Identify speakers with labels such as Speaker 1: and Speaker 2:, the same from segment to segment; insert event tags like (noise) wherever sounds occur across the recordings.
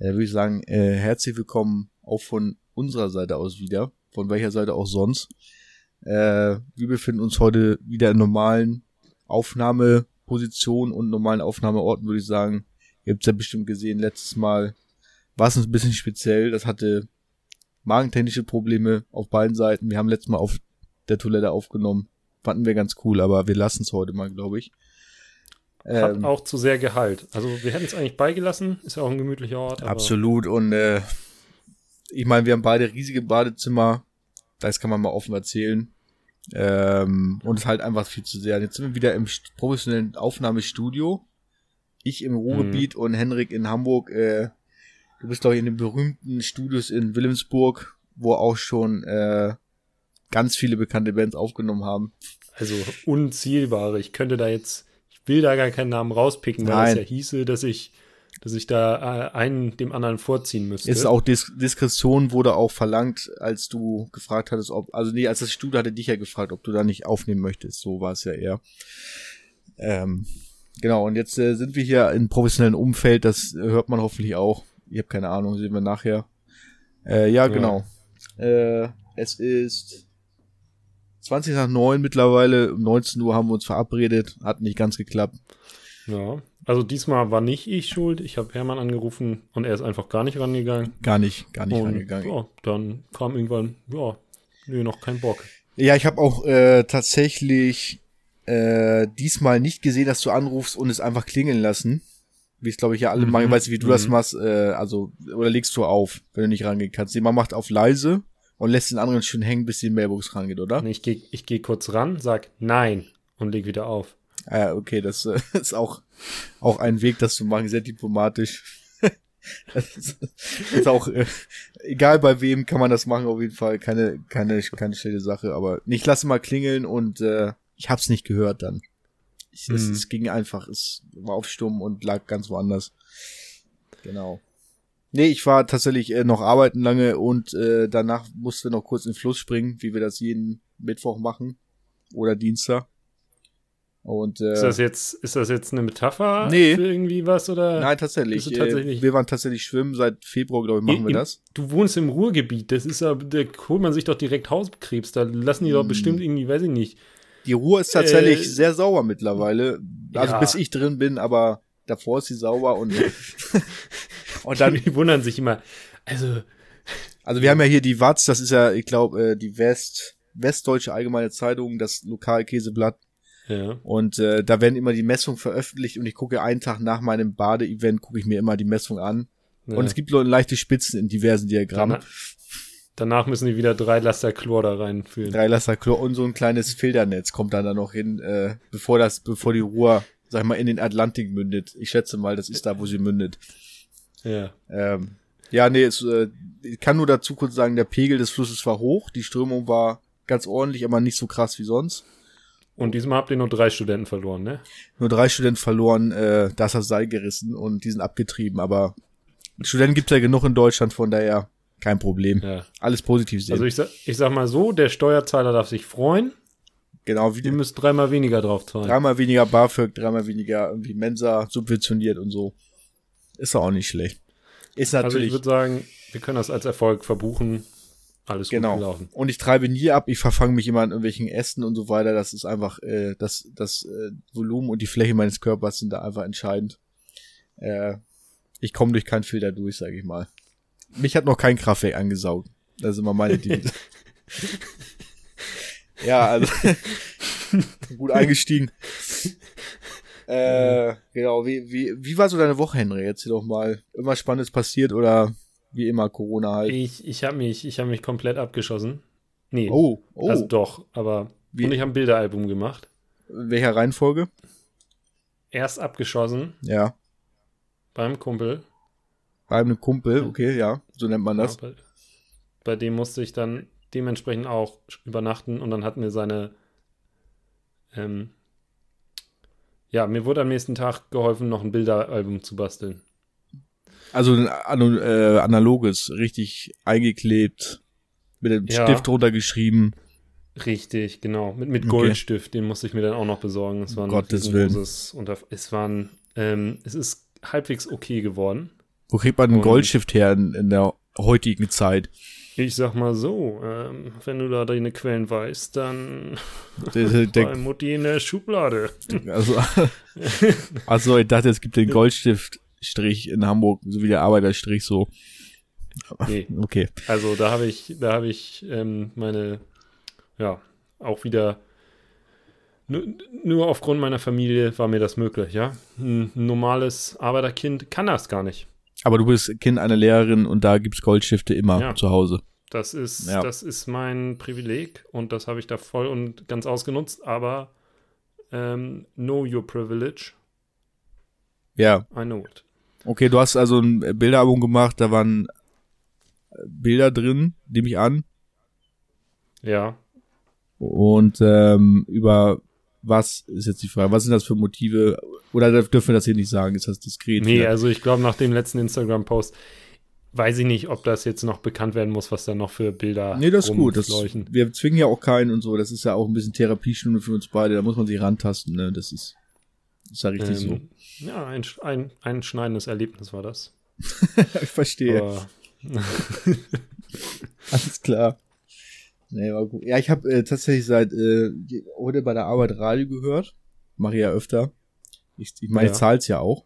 Speaker 1: äh, würde ich sagen, äh, herzlich willkommen auch von unserer Seite aus wieder, von welcher Seite auch sonst. Äh, wir befinden uns heute wieder in normalen Aufnahmepositionen und normalen Aufnahmeorten, würde ich sagen. Ihr habt es ja bestimmt gesehen, letztes Mal war es ein bisschen speziell. Das hatte magentechnische Probleme auf beiden Seiten. Wir haben letztes Mal auf der Toilette aufgenommen. Fanden wir ganz cool, aber wir lassen es heute mal, glaube ich.
Speaker 2: Hat ähm, auch zu sehr Gehalt. Also wir hätten es eigentlich beigelassen, ist ja auch ein gemütlicher Ort.
Speaker 1: absolut. Und äh, ich meine, wir haben beide riesige Badezimmer. Das kann man mal offen erzählen. Ähm, und es ist halt einfach viel zu sehr. Jetzt sind wir wieder im professionellen Aufnahmestudio. Ich im Ruhrgebiet mhm. und Henrik in Hamburg. Äh, du bist doch in den berühmten Studios in Wilhelmsburg, wo auch schon äh, ganz viele bekannte Bands aufgenommen haben.
Speaker 2: Also unzielbare. Ich könnte da jetzt will da gar keinen Namen rauspicken, weil Nein. es ja hieße, dass ich, dass ich da äh, einen dem anderen vorziehen müsste.
Speaker 1: Ist auch Dis Diskretion wurde auch verlangt, als du gefragt hattest, ob, also nee, als das Studio hatte dich ja gefragt, ob du da nicht aufnehmen möchtest. So war es ja eher. Ähm, genau, und jetzt äh, sind wir hier in professionellen Umfeld, das hört man hoffentlich auch. Ich habe keine Ahnung, sehen wir nachher. Äh, ja, ja, genau. Äh, es ist 20 nach 9 mittlerweile, um 19 Uhr haben wir uns verabredet, hat nicht ganz geklappt.
Speaker 2: Ja, also diesmal war nicht ich schuld. Ich habe Hermann angerufen und er ist einfach gar nicht rangegangen.
Speaker 1: Gar nicht, gar nicht und, rangegangen.
Speaker 2: Ja, dann kam irgendwann, ja, nee, noch kein Bock.
Speaker 1: Ja, ich habe auch äh, tatsächlich äh, diesmal nicht gesehen, dass du anrufst und es einfach klingeln lassen. Wie es, glaube ich, ja alle mhm. machen. Ich weiß nicht, wie du mhm. das machst. Äh, also, oder legst du auf, wenn du nicht rangehen kannst. Jemand macht auf leise und lässt den anderen schon hängen, bis die Mailbox rangeht, oder?
Speaker 2: Ich gehe ich geh kurz ran, sag nein und leg wieder auf.
Speaker 1: Ah, okay, das äh, (laughs) ist auch, auch ein Weg, das zu machen, sehr diplomatisch. (laughs) das ist, ist auch, äh, egal bei wem kann man das machen, auf jeden Fall. Keine, keine, keine schlechte Sache, aber ich lasse mal klingeln und äh, ich hab's nicht gehört dann. Ich, mhm. es, es ging einfach, es war auf Sturm und lag ganz woanders. Genau. Nee, ich war tatsächlich äh, noch arbeiten lange und äh, danach musste noch kurz in den Fluss springen, wie wir das jeden Mittwoch machen oder Dienstag. Und, äh,
Speaker 2: ist das jetzt ist das jetzt eine Metapher nee. für irgendwie was oder?
Speaker 1: Nein, tatsächlich. tatsächlich? Äh, wir waren tatsächlich schwimmen seit Februar, glaube ich, machen wir das.
Speaker 2: Du wohnst im Ruhrgebiet, das ist ja, da holt man sich doch direkt Hauskrebs, da lassen die hm. doch bestimmt irgendwie, weiß ich nicht.
Speaker 1: Die Ruhr ist tatsächlich äh, sehr sauber mittlerweile, also ja. bis ich drin bin, aber davor ist sie sauber und (laughs) (laughs)
Speaker 2: Und dann (laughs) die wundern sich immer. Also
Speaker 1: also wir haben ja hier die Watz, das ist ja, ich glaube, äh, die West Westdeutsche Allgemeine Zeitung, das Lokalkäseblatt. Ja. Und äh, da werden immer die Messungen veröffentlicht und ich gucke einen Tag nach meinem Bade-Event, gucke ich mir immer die Messung an. Ja. Und es gibt nur leichte Spitzen in diversen Diagrammen.
Speaker 2: Danach, danach müssen die wieder drei Laster Chlor da reinführen.
Speaker 1: Drei Laster Chlor und so ein kleines Filternetz kommt dann da noch hin, äh, bevor das, bevor die Ruhr, sag ich mal, in den Atlantik mündet. Ich schätze mal, das ist da, wo sie mündet.
Speaker 2: Ja.
Speaker 1: Ähm, ja, nee, es, äh, ich kann nur dazu kurz sagen, der Pegel des Flusses war hoch, die Strömung war ganz ordentlich, aber nicht so krass wie sonst.
Speaker 2: Und diesmal habt ihr nur drei Studenten verloren, ne?
Speaker 1: Nur drei Studenten verloren, äh, das Seil gerissen und die sind abgetrieben, aber Studenten gibt's ja genug in Deutschland, von daher kein Problem. Ja. Alles positiv sehen.
Speaker 2: Also ich sag, ich sag mal so, der Steuerzahler darf sich freuen.
Speaker 1: Genau, wie
Speaker 2: die müssen dreimal weniger drauf zahlen.
Speaker 1: Dreimal weniger BAföG, dreimal weniger irgendwie Mensa subventioniert und so. Ist auch nicht schlecht.
Speaker 2: Ist natürlich. Also ich würde sagen, wir können das als Erfolg verbuchen. Alles
Speaker 1: genau. gut gelaufen. Und ich treibe nie ab, ich verfange mich immer an irgendwelchen Ästen und so weiter. Das ist einfach, äh, das, das äh, Volumen und die Fläche meines Körpers sind da einfach entscheidend. Äh, ich komme durch keinen Filter durch, sage ich mal. Mich hat noch kein Kraftwerk angesaugt. Das ist immer meine Devise. (laughs) ja, also (laughs) gut eingestiegen. Äh, genau, wie, wie, wie war so deine Woche, Henry? Erzähl doch mal. Immer Spannendes passiert oder wie immer Corona halt?
Speaker 2: Ich, ich habe mich, ich hab mich komplett abgeschossen. Nee.
Speaker 1: Oh, oh.
Speaker 2: Also doch, aber. Wie? Und ich habe ein Bilderalbum gemacht.
Speaker 1: In welcher Reihenfolge?
Speaker 2: Erst abgeschossen.
Speaker 1: Ja.
Speaker 2: Beim Kumpel.
Speaker 1: Beim Kumpel, okay, ja. So nennt man das. Ja,
Speaker 2: bei, bei dem musste ich dann dementsprechend auch übernachten und dann hat mir seine ähm, ja, mir wurde am nächsten Tag geholfen, noch ein Bilderalbum zu basteln.
Speaker 1: Also ein äh, analoges, richtig eingeklebt, mit dem ja. Stift runtergeschrieben.
Speaker 2: Richtig, genau. Mit, mit Goldstift, okay. den musste ich mir dann auch noch besorgen. Es war
Speaker 1: Gottes Willen.
Speaker 2: Und es waren, ähm, es ist halbwegs okay geworden.
Speaker 1: Wo kriegt man einen Goldshift her in, in der heutigen Zeit?
Speaker 2: Ich sag mal so, ähm, wenn du da deine Quellen weißt, dann (laughs)
Speaker 1: Der,
Speaker 2: Mutti in der Schublade.
Speaker 1: also, also, ich dachte, es gibt den Goldstift-Strich in Hamburg, so wie der Arbeiterstrich so.
Speaker 2: Nee,
Speaker 1: Okay.
Speaker 2: also da habe ich, da habe ich ähm, meine, ja, auch wieder nur aufgrund meiner Familie war mir das möglich, ja. Ein normales Arbeiterkind kann das gar nicht.
Speaker 1: Aber du bist Kind einer Lehrerin und da gibt's Goldstifte immer
Speaker 2: Ja.
Speaker 1: zu Hause.
Speaker 2: Das ist,
Speaker 1: Ja.
Speaker 2: das ist mein Privileg und das habe ich da voll und ganz ausgenutzt, aber ähm, know your privilege,
Speaker 1: Ja.
Speaker 2: I know it.
Speaker 1: Okay, du hast also ein Bilderalbum gemacht, da waren äh, Bilder drin, nehme ich an.
Speaker 2: Ja,
Speaker 1: Und ähm, über was ist jetzt die Frage? Was sind das für Motive? Oder dürfen wir das hier nicht sagen? Ist das diskret?
Speaker 2: nee, also ich glaube, nach dem letzten Instagram-Post weiß ich nicht, ob das jetzt noch bekannt werden muss, was da noch für Bilder
Speaker 1: Nee, das ist gut. Das, wir zwingen ja auch keinen und so. Das ist ja auch ein bisschen Therapiestunde für uns beide. Da muss man sich rantasten. Ne? Das ist, ist ja richtig
Speaker 2: Ähm, Ja, ein, ein, ein schneidendes Erlebnis war das.
Speaker 1: so. (laughs) ich verstehe. (laughs) Alles klar. Nee, war gut. Ja, ich habe äh, tatsächlich seit äh, heute bei der Arbeit Radio gehört. Mache ich ja öfter. Ich, ich meine,
Speaker 2: Ja.
Speaker 1: ich zahl's ja auch.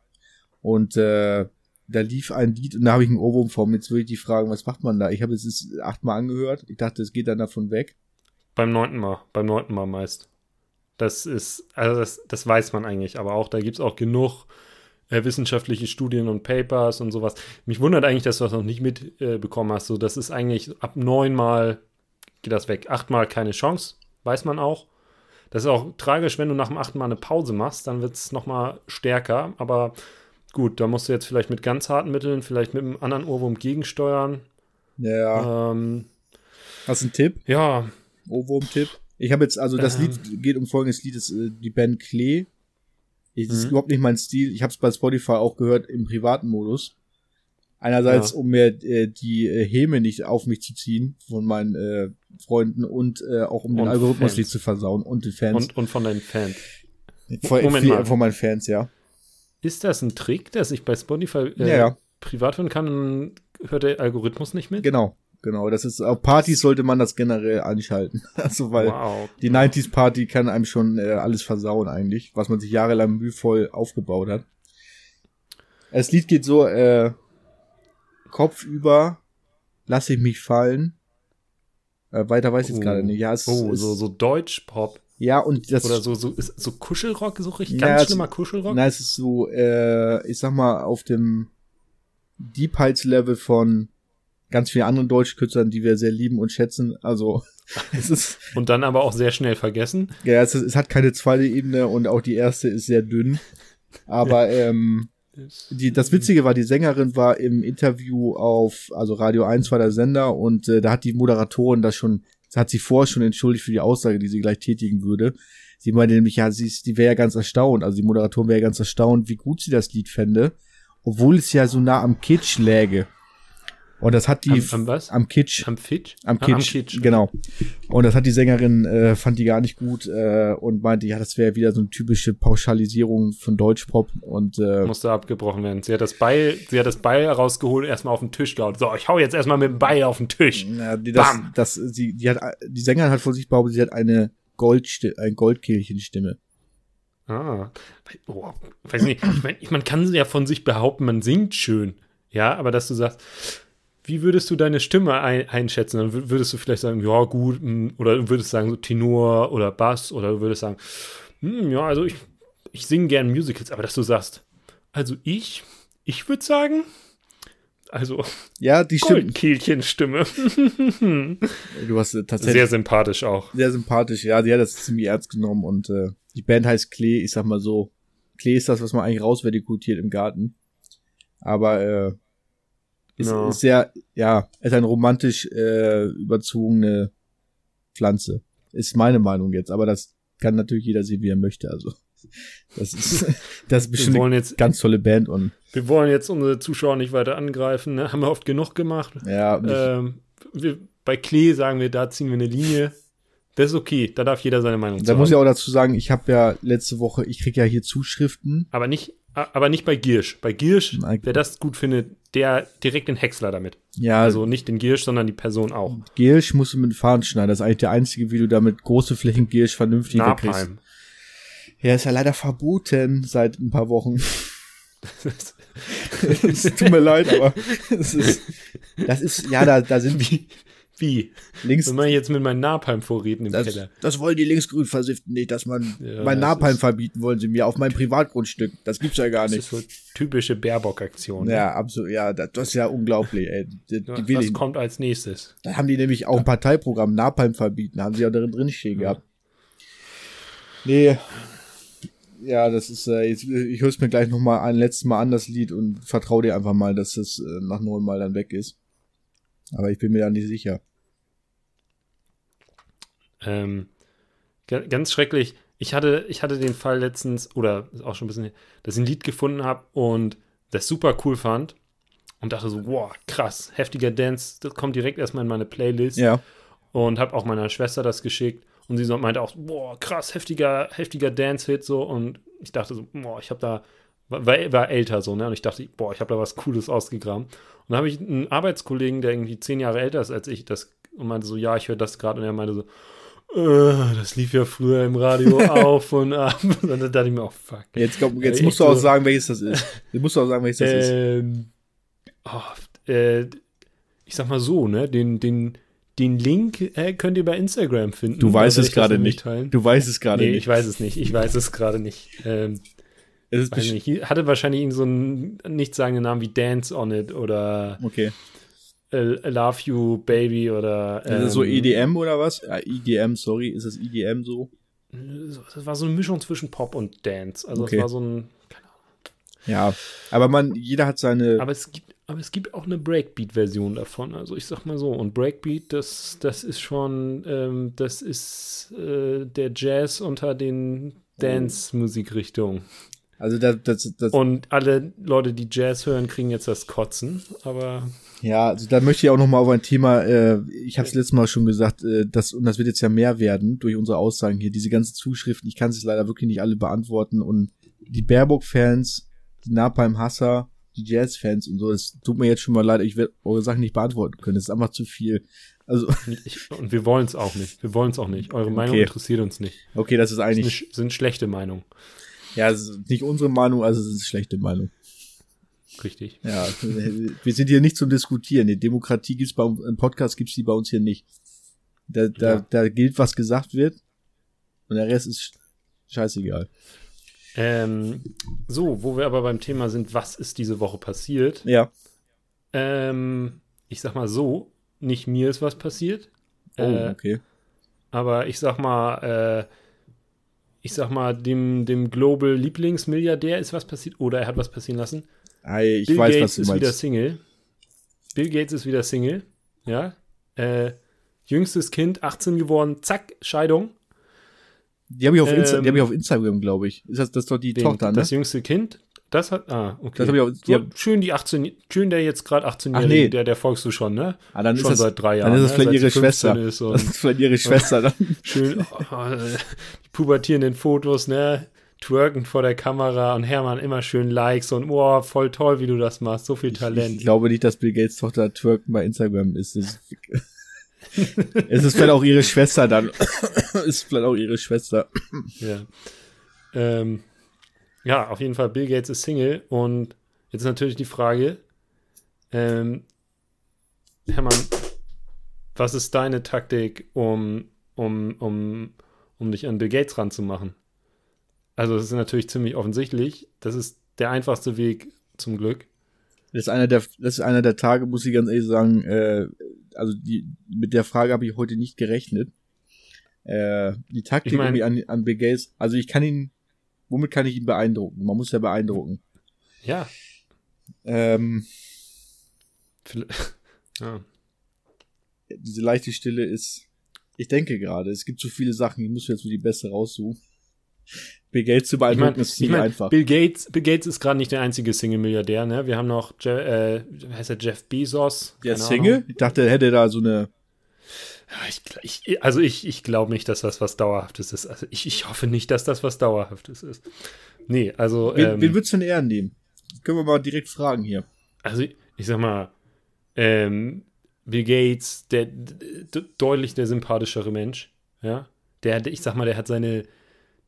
Speaker 1: Und äh, da lief ein Lied und da habe ich einen Ohrwurm vor. Jetzt will ich die fragen, was macht man da? Ich habe es jetzt achtmal angehört. Ich dachte, es geht dann davon weg.
Speaker 2: beim neunten Mal, beim neunten Mal meist. Das ist, also das, das weiß man eigentlich, aber auch da gibt es auch genug äh, wissenschaftliche Studien und Papers und sowas. Mich wundert eigentlich, dass du das noch nicht mitbekommen äh, hast. So, das ist eigentlich ab neunmal geht das weg. Achtmal keine Chance, weiß man auch. Das ist auch tragisch, wenn du nach dem achten Mal eine Pause machst, dann wird es nochmal stärker. Aber gut, da musst du jetzt vielleicht mit ganz harten Mitteln, vielleicht mit einem anderen Ohrwurm gegensteuern.
Speaker 1: Ja.
Speaker 2: Ähm,
Speaker 1: Hast du einen Tipp?
Speaker 2: ja,
Speaker 1: Ohrwurm-Tipp? Ich habe jetzt, also das
Speaker 2: Ähm.
Speaker 1: Lied geht um folgendes Lied, ist äh, die Band Klee. Ich, das ist
Speaker 2: Mhm.
Speaker 1: überhaupt nicht mein Stil. Ich habe es bei Spotify auch gehört im privaten Modus. Einerseits,
Speaker 2: Ja.
Speaker 1: um mir äh, die äh, Häme nicht auf mich zu ziehen von meinen äh, Freunden und äh, auch um den
Speaker 2: Und
Speaker 1: Algorithmus
Speaker 2: Fans.
Speaker 1: nicht zu versauen und den Fans.
Speaker 2: und, und von deinen Fans.
Speaker 1: von,
Speaker 2: Moment mal.
Speaker 1: von meinen Fans, ja.
Speaker 2: Ist das ein Trick, dass ich bei Spotify äh,
Speaker 1: Ja, ja.
Speaker 2: privat hören kann und hört der Algorithmus nicht mit?
Speaker 1: Genau, genau. Das ist auf Partys sollte man das generell anschalten. (laughs) Also weil
Speaker 2: wow.
Speaker 1: die 90s Party kann einem schon äh, alles versauen eigentlich, was man sich jahrelang mühevoll aufgebaut hat. Das Lied geht so, äh, Kopf über, lass ich mich fallen. Äh, weiter weiß ich jetzt
Speaker 2: Oh.
Speaker 1: gerade nicht. Ja, es
Speaker 2: Oh,
Speaker 1: ist,
Speaker 2: so, so Deutsch-Pop.
Speaker 1: ja, und das,
Speaker 2: Oder so, so, ist so Kuschelrock, so richtig
Speaker 1: Ja,
Speaker 2: ganz
Speaker 1: es-
Speaker 2: schlimmer Kuschelrock?
Speaker 1: na, es ist so, äh, ich sag mal, auf dem Deep Heights Level von ganz vielen anderen Deutschkünstlern, die wir sehr lieben und schätzen. Also, (laughs) es ist,
Speaker 2: Und dann aber auch sehr schnell vergessen.
Speaker 1: Ja, es, ist, es hat keine zweite Ebene und auch die erste ist sehr dünn. Aber (laughs) ähm, die, das Witzige war, die Sängerin war im Interview auf, also Radio 1 war der Sender und äh, da hat die Moderatorin das schon, hat sie vorher schon entschuldigt für die Aussage, die sie gleich tätigen würde. Sie meinte nämlich, ja, sie ist, die wäre ja ganz erstaunt, also die Moderatorin wäre ja ganz erstaunt, wie gut sie das Lied fände, obwohl es ja so nah am Kitsch läge. Und das hat die
Speaker 2: Am, am was?
Speaker 1: am Kitsch.
Speaker 2: Am Fitch?
Speaker 1: Am
Speaker 2: Ah,
Speaker 1: Kitsch, genau. Und das hat die Sängerin, äh, fand die gar nicht gut äh, und meinte, ja, das wäre wieder so eine typische Pauschalisierung von Deutschpop und äh,
Speaker 2: Musste abgebrochen werden. Sie hat das Beil, sie hat das Beil rausgeholt, erstmal auf den Tisch gehauen. So, ich hau jetzt erstmal mit dem Beil auf den Tisch.
Speaker 1: ja, die, das,
Speaker 2: Bam!
Speaker 1: das, sie, die hat, die Sängerin hat von sich behauptet, sie hat eine Goldstimme, ein Goldkehlchenstimme.
Speaker 2: Ah, oh, weiß nicht. Ich mein, man kann ja von sich behaupten, man singt schön. Ja, aber dass du sagst, wie würdest du deine Stimme ein, einschätzen? Dann wür- würdest du vielleicht sagen, ja, gut, mm, oder du würdest sagen, so Tenor oder Bass, oder du würdest sagen, hm, ja, also ich, ich singe gern Musicals, aber dass du sagst, also ich, ich würde sagen, also
Speaker 1: Ja, die Stimme.
Speaker 2: Goldkehlchenstimme. (laughs)
Speaker 1: Du hast äh, tatsächlich
Speaker 2: Sehr sympathisch auch.
Speaker 1: sehr sympathisch. Ja, die hat das ziemlich ernst genommen und äh, die Band heißt Klee. Ich sag mal so, Klee ist das, was man eigentlich rausvertikutiert im Garten. Aber äh, ist,
Speaker 2: Ja.
Speaker 1: ist sehr, ja, ist eine romantisch äh, überzogene Pflanze. Ist meine Meinung jetzt, aber das kann natürlich jeder sehen, wie er möchte. Also das ist, (laughs) das ist bestimmt eine
Speaker 2: jetzt,
Speaker 1: ganz tolle Band und
Speaker 2: wir wollen jetzt unsere Zuschauer nicht weiter angreifen. Ne? Haben wir oft genug gemacht.
Speaker 1: ja,
Speaker 2: Ähm, wir, bei Klee sagen wir, da ziehen wir eine Linie. Das ist okay, da darf jeder seine Meinung
Speaker 1: da
Speaker 2: zu
Speaker 1: muss ich auch dazu sagen, ich habe ja letzte Woche, ich krieg ja hier Zuschriften.
Speaker 2: Aber nicht, Aber nicht bei Giersch. Bei Giersch, wer das gut findet, der direkt den Häcksler damit.
Speaker 1: Ja,
Speaker 2: Also nicht den Giersch, sondern die Person auch.
Speaker 1: Giersch musst du mit Faden schneiden. Das ist eigentlich der einzige, wie du damit große Flächen Giersch vernünftig wegkriegst.
Speaker 2: Napalm.
Speaker 1: Ja, ist ja leider verboten seit ein paar Wochen. (laughs) (laughs) es tut mir leid, aber es ist, das ist, ja, da, da sind
Speaker 2: Wie? Wie?
Speaker 1: links,
Speaker 2: mache ich jetzt mit meinen Napalm-Vorräten im
Speaker 1: das,
Speaker 2: Keller?
Speaker 1: das wollen die linksgrün versiften nicht, dass man,
Speaker 2: Ja,
Speaker 1: mein
Speaker 2: das
Speaker 1: Napalm verbieten wollen sie mir auf meinem Privatgrundstück. Das gibt's ja gar
Speaker 2: Das
Speaker 1: nicht.
Speaker 2: ist so typische Baerbock-Aktion.
Speaker 1: Ja, absolut, ja, das, das ist ja unglaublich, ey. Die, die
Speaker 2: Was, kommt als nächstes?
Speaker 1: da haben die nämlich auch ein Parteiprogramm, Napalm verbieten, haben sie auch darin drinstehen gehabt. Nee. Ja, das ist, äh, jetzt, ich höre es mir gleich noch mal ein letztes Mal an, das Lied, und vertraue dir einfach mal, dass das äh, nach neun Mal dann weg ist. Aber ich bin mir da nicht sicher.
Speaker 2: Ähm, ga- ganz schrecklich. Ich hatte, ich hatte den Fall letztens, oder auch schon ein bisschen, dass ich ein Lied gefunden habe und das super cool fand und dachte so, wow, krass, heftiger Dance, das kommt direkt erstmal in meine Playlist
Speaker 1: Ja.
Speaker 2: und habe auch meiner Schwester das geschickt und sie so meinte auch, boah, krass, heftiger, heftiger Dance-Hit so und ich dachte so, boah, ich habe da, war, war älter so, ne, und ich dachte, boah, ich habe da was Cooles ausgegraben und dann habe ich einen Arbeitskollegen, der irgendwie zehn Jahre älter ist als ich, das und meinte so, ja, ich höre das gerade und er meinte so, äh, das lief ja früher im Radio (laughs) auf und ab (laughs) und dann dachte ich mir auch, fuck.
Speaker 1: Jetzt, komm, jetzt
Speaker 2: Echt
Speaker 1: musst du auch
Speaker 2: so.
Speaker 1: sagen, welches das ist. (laughs) Jetzt musst du auch sagen, welches das ist.
Speaker 2: Ähm, oh, äh, ich sag mal so, ne, den, den, den Link äh, könnt ihr bei Instagram finden.
Speaker 1: Du
Speaker 2: Da
Speaker 1: weißt
Speaker 2: werde
Speaker 1: es gerade nicht.
Speaker 2: Teilen.
Speaker 1: Du weißt es gerade
Speaker 2: nee,
Speaker 1: nicht.
Speaker 2: ich weiß es nicht. Ich weiß es gerade nicht. Ähm,
Speaker 1: es ist
Speaker 2: nicht. Hatte wahrscheinlich irgend so einen nichtssagenden Namen wie Dance on It oder
Speaker 1: Okay.
Speaker 2: Love You Baby oder.
Speaker 1: Ist das so
Speaker 2: ähm,
Speaker 1: EDM oder was? Ja, IDM, sorry. Ist das IDM so?
Speaker 2: Das war so eine Mischung zwischen Pop und Dance. Also
Speaker 1: Okay.
Speaker 2: es war so ein.
Speaker 1: Ja. Aber man, jeder hat seine.
Speaker 2: Aber es gibt, aber es gibt auch eine Breakbeat-Version davon. Also ich sag mal so. Und Breakbeat, das, das ist schon, ähm, das ist äh, der Jazz unter den Dance-Musikrichtungen.
Speaker 1: Also das, das, das,
Speaker 2: Und alle Leute, die Jazz hören, kriegen jetzt das Kotzen. Aber
Speaker 1: Ja, also da möchte ich auch noch mal auf ein Thema, äh, ich habe es letztes Mal schon gesagt, äh, das, und das wird jetzt ja mehr werden durch unsere Aussagen hier, diese ganzen Zuschriften, ich kann es leider wirklich nicht alle beantworten und die Baerbock-Fans, die Napalm-Hasser, die Jazz-Fans und so, es tut mir jetzt schon mal leid, ich werde eure Sachen nicht beantworten können, das ist einfach zu viel. Also, (laughs)
Speaker 2: ich, und wir wollen es auch nicht. Wir wollen es auch nicht. Eure Meinung
Speaker 1: Okay.
Speaker 2: interessiert uns nicht.
Speaker 1: okay, das ist
Speaker 2: Das ist eine,
Speaker 1: eigentlich,
Speaker 2: sind schlechte Meinungen.
Speaker 1: Ja, es ist nicht unsere Meinung, also es ist eine schlechte Meinung.
Speaker 2: Richtig.
Speaker 1: Ja, wir sind hier nicht zum Diskutieren. Die Demokratie gibt's bei uns, im Podcast gibt's die bei uns hier nicht. Da, da,
Speaker 2: Ja.
Speaker 1: da gilt, was gesagt wird. Und der Rest ist scheißegal.
Speaker 2: Ähm, so, wo wir aber beim Thema sind, was ist diese Woche passiert?
Speaker 1: Ja.
Speaker 2: Ähm, ich sag mal so, nicht mir ist was passiert.
Speaker 1: Oh,
Speaker 2: Äh,
Speaker 1: okay.
Speaker 2: Aber ich sag mal, äh, ich sag mal, dem, dem Global Lieblingsmilliardär ist was passiert oder er hat was passieren lassen.
Speaker 1: Ei, ich
Speaker 2: Bill
Speaker 1: weiß,
Speaker 2: Gates
Speaker 1: was du
Speaker 2: ist wieder
Speaker 1: meinst.
Speaker 2: Single. Bill Gates ist wieder Single. Ja. Äh, jüngstes Kind, 18 geworden, zack, Scheidung.
Speaker 1: Die habe ich auf Insta, die
Speaker 2: ähm,
Speaker 1: hab ich auf Instagram, glaube ich. Ist das, das ist doch die
Speaker 2: Den,
Speaker 1: Tochter, ne?
Speaker 2: Das jüngste Kind, das hat, ah, okay.
Speaker 1: Das hab ich auch- die
Speaker 2: so,
Speaker 1: hab-
Speaker 2: schön die 18, schön der jetzt gerade 18-Jährige,
Speaker 1: Ach, nee.
Speaker 2: der, der folgst du schon, ne?
Speaker 1: ah, dann
Speaker 2: schon
Speaker 1: ist das,
Speaker 2: seit drei Jahren.
Speaker 1: Dann ist es
Speaker 2: ne?
Speaker 1: vielleicht
Speaker 2: Seit
Speaker 1: ihre
Speaker 2: sie 15
Speaker 1: Schwester.
Speaker 2: Ist und (laughs)
Speaker 1: Das ist vielleicht ihre Schwester dann. (laughs)
Speaker 2: schön oh, die pubertierenden Fotos, ne? Twerken vor der Kamera und Hermann immer schön Likes und oh, voll toll, wie du das machst, so viel Talent.
Speaker 1: Ich glaube nicht, dass Bill Gates Tochter Türken bei Instagram ist. Das ist (laughs) es ist vielleicht auch ihre Schwester dann. (coughs) ist vielleicht auch ihre Schwester.
Speaker 2: Ja. Ähm, ja, auf jeden Fall, Bill Gates ist Single und jetzt natürlich die Frage, ähm, Hermann, was ist deine Taktik, um, um, um, um dich an Bill Gates ranzumachen? Also, das ist natürlich ziemlich offensichtlich. Das ist der einfachste Weg zum Glück.
Speaker 1: Das ist einer der, das ist einer der Tage, muss ich ganz ehrlich sagen, äh, also die, mit der Frage habe ich heute nicht gerechnet. Äh, die Taktik
Speaker 2: Ich mein-
Speaker 1: irgendwie an, an Bill Gates, also ich kann ihn, womit kann ich ihn beeindrucken? Man muss ja beeindrucken.
Speaker 2: Ja.
Speaker 1: Ähm, (laughs)
Speaker 2: ja.
Speaker 1: diese leichte Stille ist, ich denke gerade, es gibt so viele Sachen, ich muss jetzt so die beste raussuchen. Bill Gates zu
Speaker 2: Ich
Speaker 1: beeindrucken
Speaker 2: meine,
Speaker 1: ist
Speaker 2: ich
Speaker 1: nicht
Speaker 2: mein,
Speaker 1: einfach.
Speaker 2: Bill Gates, Bill Gates ist gerade nicht der einzige Single-Milliardär, ne? Wir haben noch, Je äh, heißt er Jeff Bezos.
Speaker 1: Der Single?
Speaker 2: Ahnung.
Speaker 1: Ich dachte, er hätte da so eine,
Speaker 2: ich, ich, also ich, ich glaube nicht, dass das was Dauerhaftes ist. Also ich, ich hoffe nicht, dass das was Dauerhaftes ist. Nee, also.
Speaker 1: Wen, ähm, wen würdest du denn eher nehmen? Können wir mal direkt fragen hier.
Speaker 2: Also ich, ich sag mal, ähm, Bill Gates, der deutlich der sympathischere Mensch, ja. Der, ich sag mal, der hat seine,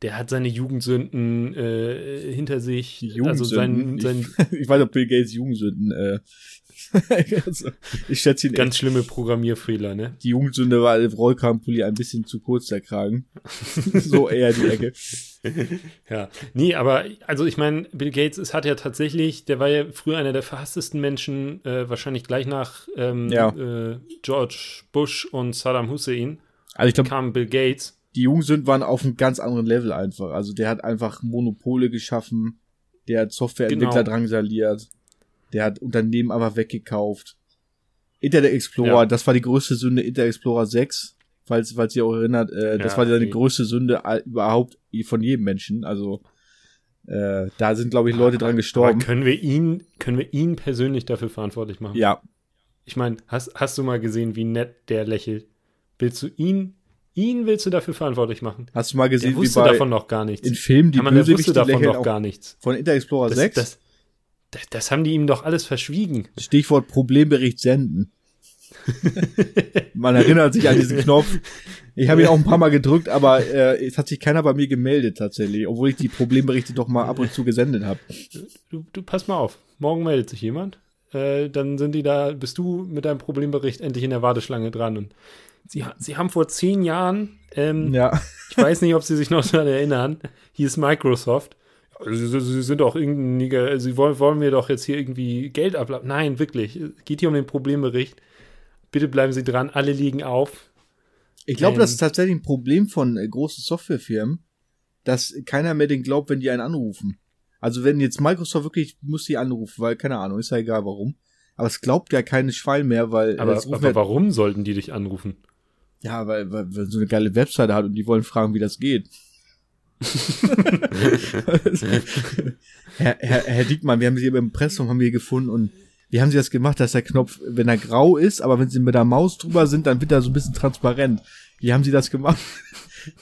Speaker 2: der hat seine Jugendsünden äh, hinter sich.
Speaker 1: Die Jugendsünden. Also sein, sein ich, (laughs) ich weiß, ob Bill Gates Jugendsünden äh, also, (laughs) ich schätze ihn
Speaker 2: Ganz echt. schlimme Programmierfehler, ne?
Speaker 1: Die Jugendsünde war Rollkragenpulli ein bisschen zu kurz, der Kragen. (laughs) so eher die Ecke. (laughs)
Speaker 2: ja, nee, aber also ich meine, Bill Gates es hat ja tatsächlich, der war ja früher einer der verhasstesten Menschen, äh, wahrscheinlich gleich nach ähm, ja. äh, George Bush und Saddam Hussein.
Speaker 1: Also ich glaube,
Speaker 2: kam Bill Gates.
Speaker 1: Die Jugendsünden waren auf einem ganz anderen Level einfach. Also der hat einfach Monopole geschaffen, der hat Softwareentwickler genau. drangsaliert. Der hat Unternehmen aber weggekauft. Internet Explorer, ja. das war die größte Sünde, Internet Explorer 6, falls, falls ihr euch erinnert, äh, das ja, war seine größte Sünde überhaupt von jedem Menschen. Also äh, da sind, glaube ich, Leute dran gestorben.
Speaker 2: Aber können wir ihn, können wir ihn persönlich dafür verantwortlich machen?
Speaker 1: Ja.
Speaker 2: Ich meine, hast, hast du mal gesehen, wie nett der lächelt? Willst du ihn Ihn willst du dafür verantwortlich machen.
Speaker 1: Hast du mal gesehen,
Speaker 2: der wusste wie bei davon noch gar nichts.
Speaker 1: In Filmen, die
Speaker 2: ja, man, der wusste davon noch gar nichts.
Speaker 1: Von Inter Explorer das, 6?
Speaker 2: Das, das, haben die ihm doch alles verschwiegen.
Speaker 1: Stichwort Problembericht senden. (laughs) Man erinnert sich an diesen Knopf. Ich habe ihn auch ein paar Mal gedrückt, aber äh, es hat sich keiner bei mir gemeldet tatsächlich, obwohl ich die Problemberichte doch mal ab und zu gesendet habe.
Speaker 2: Du, du pass mal auf, morgen meldet sich jemand. Äh, dann sind die da, bist du mit deinem Problembericht endlich in der Warteschlange dran. Und sie, sie haben vor zehn Jahren, ähm,
Speaker 1: ja.
Speaker 2: ich weiß nicht, ob sie sich noch daran erinnern, hier ist Microsoft, Sie, Sie sind doch irgendwie, Sie wollen, wollen mir doch jetzt hier irgendwie Geld abladen. Nein, wirklich. Es geht hier um den Problembericht. Bitte bleiben Sie dran. Alle liegen auf.
Speaker 1: Ich glaube, ähm, das ist tatsächlich ein Problem von äh, großen Softwarefirmen, dass keiner mehr den glaubt, wenn die einen anrufen. Also wenn jetzt Microsoft wirklich muss die anrufen, weil keine Ahnung, ist ja egal warum. Aber es glaubt ja keine Schwein mehr, weil.
Speaker 2: Aber, aber warum sollten die dich anrufen?
Speaker 1: Ja, weil, weil, weil so eine geile Webseite hat und die wollen fragen, wie das geht. Herr, Herr, Herr Diekmann, wir haben Sie im Impressum haben wir gefunden und wie haben Sie das gemacht, dass der Knopf, wenn er grau ist, aber wenn Sie mit der Maus drüber sind, dann wird er so ein bisschen transparent. Wie haben Sie das gemacht?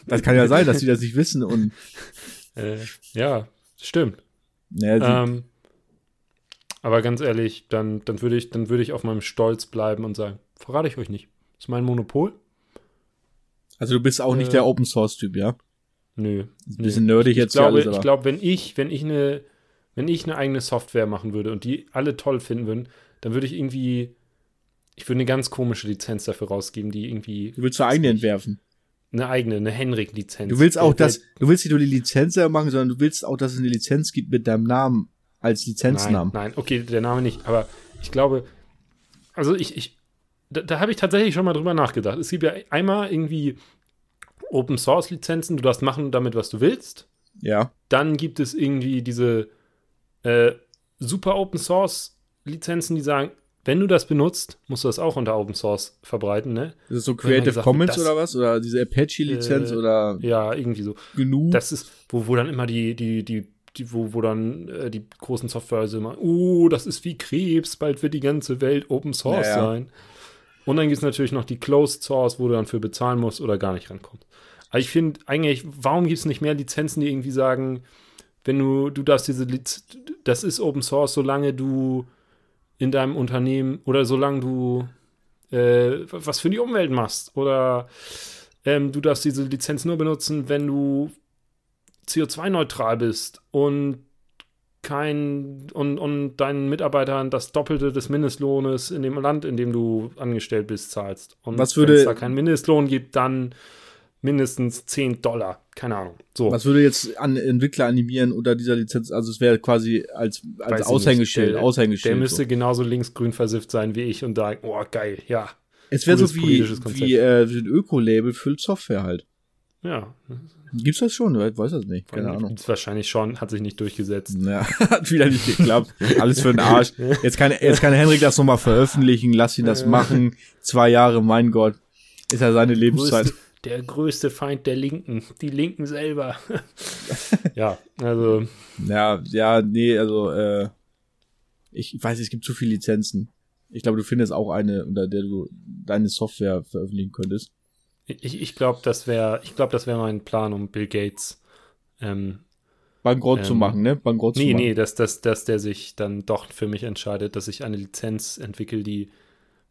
Speaker 1: Das kann ja sein, dass Sie das nicht wissen und
Speaker 2: äh, ja, stimmt. Naja, ähm, aber ganz ehrlich, dann, dann würde ich, dann würde ich auf meinem Stolz bleiben und sagen, verrate ich euch nicht. Das ist mein Monopol.
Speaker 1: Also du bist auch äh, nicht der Open Source Typ, ja?
Speaker 2: Nö.
Speaker 1: Ein bisschen nerdig
Speaker 2: ich
Speaker 1: jetzt
Speaker 2: glaube, alles, Ich glaube, wenn ich, wenn ich eine, wenn ich eine eigene Software machen würde und die alle toll finden würden, dann würde ich irgendwie, ich würde eine ganz komische Lizenz dafür rausgeben, die irgendwie.
Speaker 1: Du willst eine eigene entwerfen.
Speaker 2: Eine eigene, eine Henrik-Lizenz.
Speaker 1: Du willst auch, dass, du willst nicht nur die Lizenz machen, sondern du willst auch, dass es eine Lizenz gibt mit deinem Namen als Lizenznamen.
Speaker 2: Nein, nein, okay, der Name nicht, aber ich glaube, also ich, ich, da, da habe ich tatsächlich schon mal drüber nachgedacht. Es gibt ja einmal irgendwie Open Source Lizenzen, du darfst machen damit, was du willst.
Speaker 1: Ja.
Speaker 2: Dann gibt es irgendwie diese äh, super Open Source Lizenzen, die sagen, wenn du das benutzt, musst du das auch unter Open Source verbreiten, ne?
Speaker 1: Das ist so Creative gesagt, Commons oder was? Oder diese Apache-Lizenz äh, oder?
Speaker 2: Ja, irgendwie so.
Speaker 1: Genug.
Speaker 2: Das ist, wo, wo dann immer die, die, die, die wo, wo dann äh, die großen Softwarehäuser immer, oh, das ist wie Krebs, bald wird die ganze Welt Open Source naja. sein. Und dann gibt es natürlich noch die Closed Source, wo du dann für bezahlen musst oder gar nicht rankommst. Aber ich finde eigentlich, warum gibt es nicht mehr Lizenzen, die irgendwie sagen, wenn du, du darfst diese Liz das ist Open Source, solange du in deinem Unternehmen oder solange du äh, was für die Umwelt machst. Oder ähm, du darfst diese Lizenz nur benutzen, wenn du CO2-neutral bist und kein und, und deinen Mitarbeitern das Doppelte des Mindestlohnes in dem Land, in dem du angestellt bist, zahlst. Und
Speaker 1: wenn es
Speaker 2: da keinen Mindestlohn gibt, dann mindestens 10 Dollar. Keine Ahnung. So.
Speaker 1: Was würde jetzt an Entwickler animieren unter dieser Lizenz? Also es wäre quasi als, als Aushängeschild,
Speaker 2: der,
Speaker 1: Aushängeschild.
Speaker 2: Der müsste so. genauso linksgrün versifft sein wie ich und sagen, oh geil, ja.
Speaker 1: Es wäre so wie, wie äh, ein Öko-Label für Software halt.
Speaker 2: Ja.
Speaker 1: Gibt's das schon? Ich weiß das nicht. Keine Ahnung. Gibt's
Speaker 2: wahrscheinlich schon, hat sich nicht durchgesetzt.
Speaker 1: Ja, (laughs) hat wieder nicht geklappt. Alles für den Arsch. Jetzt kann, jetzt kann Henrik das nochmal veröffentlichen, lass ihn das machen. Zwei Jahre, mein Gott. Ist ja seine Lebenszeit.
Speaker 2: Der größte Feind der Linken, die Linken selber. (laughs) ja, also.
Speaker 1: Ja, ja, nee, also, äh, ich weiß, es gibt zu viele Lizenzen. Ich glaube, du findest auch eine, unter der du deine Software veröffentlichen könntest.
Speaker 2: Ich, ich glaube, das wäre, das wäre mein Plan, um Bill Gates ähm,
Speaker 1: Bankrott
Speaker 2: Ähm,
Speaker 1: zu machen, ne? Bankrott
Speaker 2: Nee,
Speaker 1: zu machen.
Speaker 2: nee, dass, dass, dass der sich dann doch für mich entscheidet, dass ich eine Lizenz entwickle, die.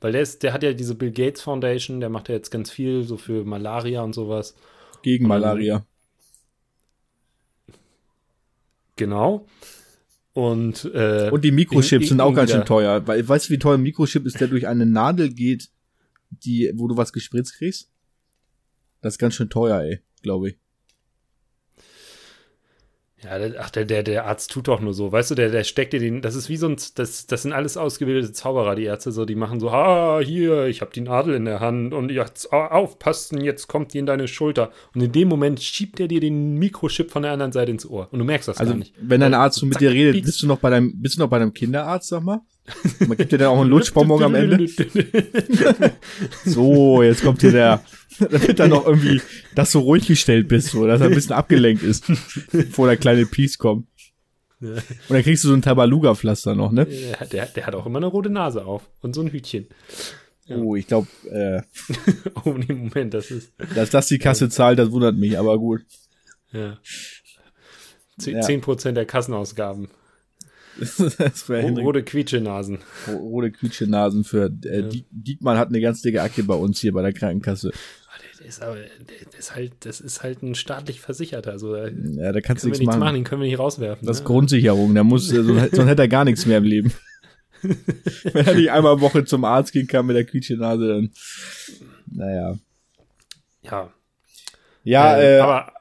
Speaker 2: Weil der ist, der hat ja diese Bill Gates Foundation, der macht ja jetzt ganz viel so für Malaria und sowas.
Speaker 1: Gegen Malaria.
Speaker 2: Genau. Und, äh,
Speaker 1: Und die Mikrochips
Speaker 2: in-
Speaker 1: sind auch ganz schön teuer. Weil, weißt du, wie teuer ein Mikrochip ist, der durch eine Nadel geht, die, wo du was gespritzt kriegst? Das ist ganz schön teuer, ey, glaube ich.
Speaker 2: Ja, der, ach, der, der, der Arzt tut doch nur so. Weißt du, der, der steckt dir den. Das ist wie so ein. Das, das sind alles ausgebildete Zauberer, die Ärzte. So, die machen so: Ah, hier, ich habe die Nadel in der Hand und jetzt au- aufpassen, jetzt kommt die in deine Schulter. Und in dem Moment schiebt er dir den Mikrochip von der anderen Seite ins Ohr. Und du merkst das
Speaker 1: Also,
Speaker 2: gar nicht.
Speaker 1: wenn dein Arzt so mit dir redet,
Speaker 2: pieks.
Speaker 1: bist du noch bei deinem, bist du noch bei deinem Kinderarzt, sag mal? Man gibt dir dann auch einen (laughs) Lutschbonbon am Ende. (laughs) So, jetzt kommt hier der, (laughs) damit dann noch irgendwie, dass du ruhig gestellt bist, so, dass er ein bisschen abgelenkt ist, (laughs) bevor der kleine Piece kommt.
Speaker 2: Ja.
Speaker 1: Und dann kriegst du so ein Tabaluga-Pflaster noch, ne?
Speaker 2: der, der, der hat auch immer eine rote Nase auf. Und so ein Hütchen. Ja.
Speaker 1: Oh, ich glaube, äh, (laughs)
Speaker 2: Oh, nee, Moment, das ist.
Speaker 1: dass das die Kasse zahlt, das wundert mich, aber gut.
Speaker 2: Ja. Zehn
Speaker 1: Ja.
Speaker 2: zehn Prozent der Kassenausgaben.
Speaker 1: das wäre Henrik
Speaker 2: Rote Quietschenasen.
Speaker 1: rote Quietschenasen für äh,
Speaker 2: Ja.
Speaker 1: Die- Diekmann hat eine ganz dicke Akte bei uns hier bei der Krankenkasse.
Speaker 2: Ist aber, der ist halt, das ist halt ein staatlich Versicherter. Also da
Speaker 1: Ja, da kannst du
Speaker 2: wir
Speaker 1: nichts machen.
Speaker 2: machen, den können wir nicht rauswerfen.
Speaker 1: Das ist
Speaker 2: ne?
Speaker 1: Grundsicherung, da muss, äh, sonst, hätte er gar nichts mehr im Leben. (laughs) Wenn er nicht einmal Woche zum Arzt gehen kann mit der Quietschenase, dann, naja.
Speaker 2: Ja.
Speaker 1: Ja,
Speaker 2: äh,
Speaker 1: äh,
Speaker 2: aber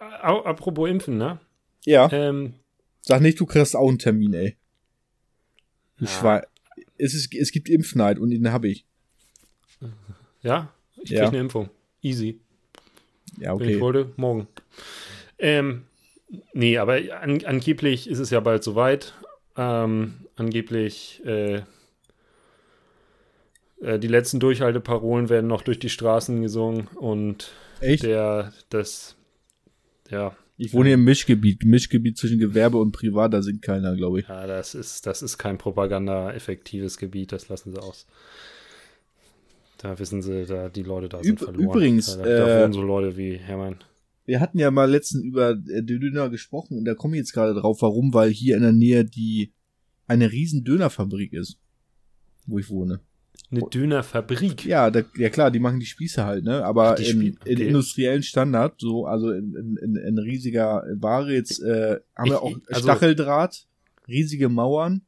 Speaker 2: äh, apropos Impfen, ne?
Speaker 1: ja,
Speaker 2: Ähm,
Speaker 1: sag nicht, du kriegst auch einen Termin, ey. Du
Speaker 2: Ja.
Speaker 1: Schwein. Es, ist, es gibt Impfneid und den habe ich.
Speaker 2: ja, ich krieg
Speaker 1: Ja.
Speaker 2: eine Impfung. Easy.
Speaker 1: Ja,
Speaker 2: Wenn ich
Speaker 1: okay.
Speaker 2: wollte, morgen. Ähm, nee, aber an, angeblich ist es ja bald soweit. Ähm, angeblich äh, äh, die letzten Durchhalteparolen werden noch durch die Straßen gesungen und
Speaker 1: Echt?
Speaker 2: der, das, ja,
Speaker 1: Ich wohne hier im Mischgebiet. Mischgebiet zwischen Gewerbe und Privat, da sind keiner, glaube ich.
Speaker 2: ja, das ist, das ist kein propaganda-effektives Gebiet, das lassen sie aus. Da wissen sie, da die Leute da sind
Speaker 1: Üb-
Speaker 2: verloren.
Speaker 1: übrigens,
Speaker 2: da, da
Speaker 1: äh,
Speaker 2: wohnen so Leute wie Hermann.
Speaker 1: Wir hatten ja mal letztens über äh, Döner gesprochen und da komme ich jetzt gerade drauf. Warum? Weil hier in der Nähe die eine riesen Dönerfabrik ist, wo ich wohne.
Speaker 2: Eine Dönerfabrik.
Speaker 1: Ja, da, ja klar, die machen die Spieße halt, ne? Aber in, in
Speaker 2: okay.
Speaker 1: industriellen Standard, so, also in, in, in, riesiger Ware, jetzt äh, haben
Speaker 2: Ich-
Speaker 1: wir auch
Speaker 2: also-
Speaker 1: Stacheldraht, riesige Mauern,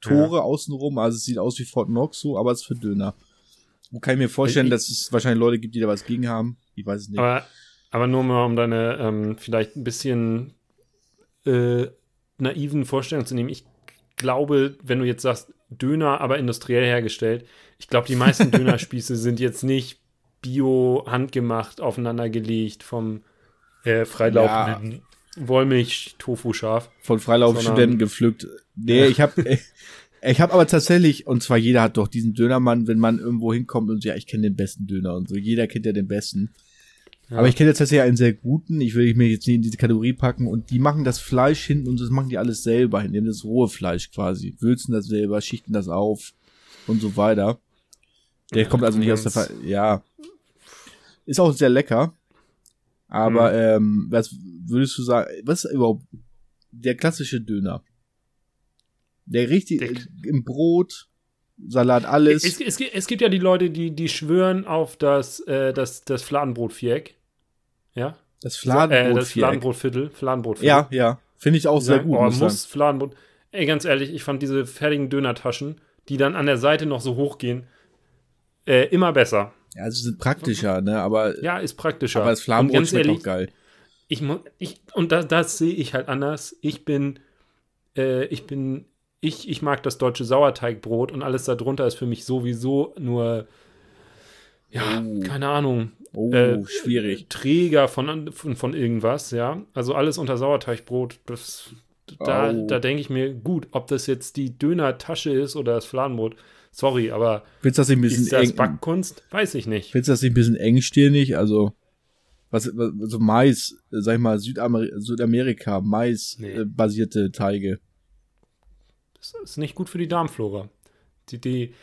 Speaker 1: Tore außenrum, also es sieht aus wie Fort Knox so, aber es ist für Döner. Wo kann ich mir vorstellen,
Speaker 2: Ich-
Speaker 1: dass es wahrscheinlich Leute gibt, die da was gegen haben? Ich weiß es nicht.
Speaker 2: Aber, aber nur mal, um deine ähm, vielleicht ein bisschen äh, naiven Vorstellungen zu nehmen. Ich glaube, wenn du jetzt sagst, Döner, aber industriell hergestellt, ich glaube, die meisten (laughs) Dönerspieße sind jetzt nicht bio, handgemacht, aufeinandergelegt vom äh, freilaufenden Wollmilch-Tofu-Schaf.
Speaker 1: von Freilaufstudenten gepflückt. Nee, ich habe (laughs) ich habe aber tatsächlich und zwar jeder hat doch diesen Dönermann, wenn man irgendwo hinkommt und so, ja, ich kenne den besten Döner und so. Jeder kennt ja den besten.
Speaker 2: Ja.
Speaker 1: Aber ich kenne jetzt tatsächlich einen sehr guten, ich will mich jetzt nicht in diese Kategorie packen und die machen das Fleisch hinten und das machen die alles selber, indem das rohe Fleisch quasi, würzen das selber, schichten das auf und so weiter. Der
Speaker 2: Ja,
Speaker 1: kommt also nicht aus der Ver ja. Ist auch sehr lecker. Aber
Speaker 2: Mhm.
Speaker 1: ähm, was würdest du sagen, was ist überhaupt der klassische Döner? Der richtig
Speaker 2: Der-
Speaker 1: äh, im Brot, Salat, alles.
Speaker 2: Es, es, gibt- es gibt ja die Leute, die, die schwören auf das, äh, das, das Fladenbrotviereck. Ja?
Speaker 1: das
Speaker 2: äh,
Speaker 1: Fladenbrot.
Speaker 2: das Fladenbrotviertel. Fladenbrotviertel.
Speaker 1: Ja, ja. Finde ich auch sehr
Speaker 2: Sagen,
Speaker 1: gut.
Speaker 2: Oh,
Speaker 1: muss
Speaker 2: muss. Fladenbrot. Ey, ganz ehrlich, ich fand diese fertigen Dönertaschen, die dann an der Seite noch so hochgehen, äh, immer besser.
Speaker 1: Ja, sie sind praktischer, ne? Aber,
Speaker 2: Ja, ist praktischer.
Speaker 1: aber das Fladenbrot
Speaker 2: ganz
Speaker 1: schmeckt
Speaker 2: ehrlich,
Speaker 1: auch geil.
Speaker 2: Ich, ich, und das, das sehe ich halt anders. Ich bin, äh, ich bin, ich, ich mag das deutsche Sauerteigbrot und alles darunter ist für mich sowieso nur, ja,
Speaker 1: Oh.
Speaker 2: keine Ahnung,
Speaker 1: Oh,
Speaker 2: äh,
Speaker 1: schwierig.
Speaker 2: Träger von, von, von irgendwas, ja. Also alles unter Sauerteigbrot, das, da,
Speaker 1: Au.
Speaker 2: da denke ich mir, gut, ob das jetzt die Dönertasche ist oder das Fladenbrot, sorry, aber
Speaker 1: Findest du das nicht ein bisschen
Speaker 2: ist das
Speaker 1: eng?
Speaker 2: Backkunst? Weiß ich nicht.
Speaker 1: Findest du das nicht ein bisschen engstirnig? Also, was, was so Mais, sag ich mal, Südamer Südamerika, Mais
Speaker 2: Nee.
Speaker 1: äh, basierte Teige.
Speaker 2: Das ist nicht gut für die Darmflora. Die, die,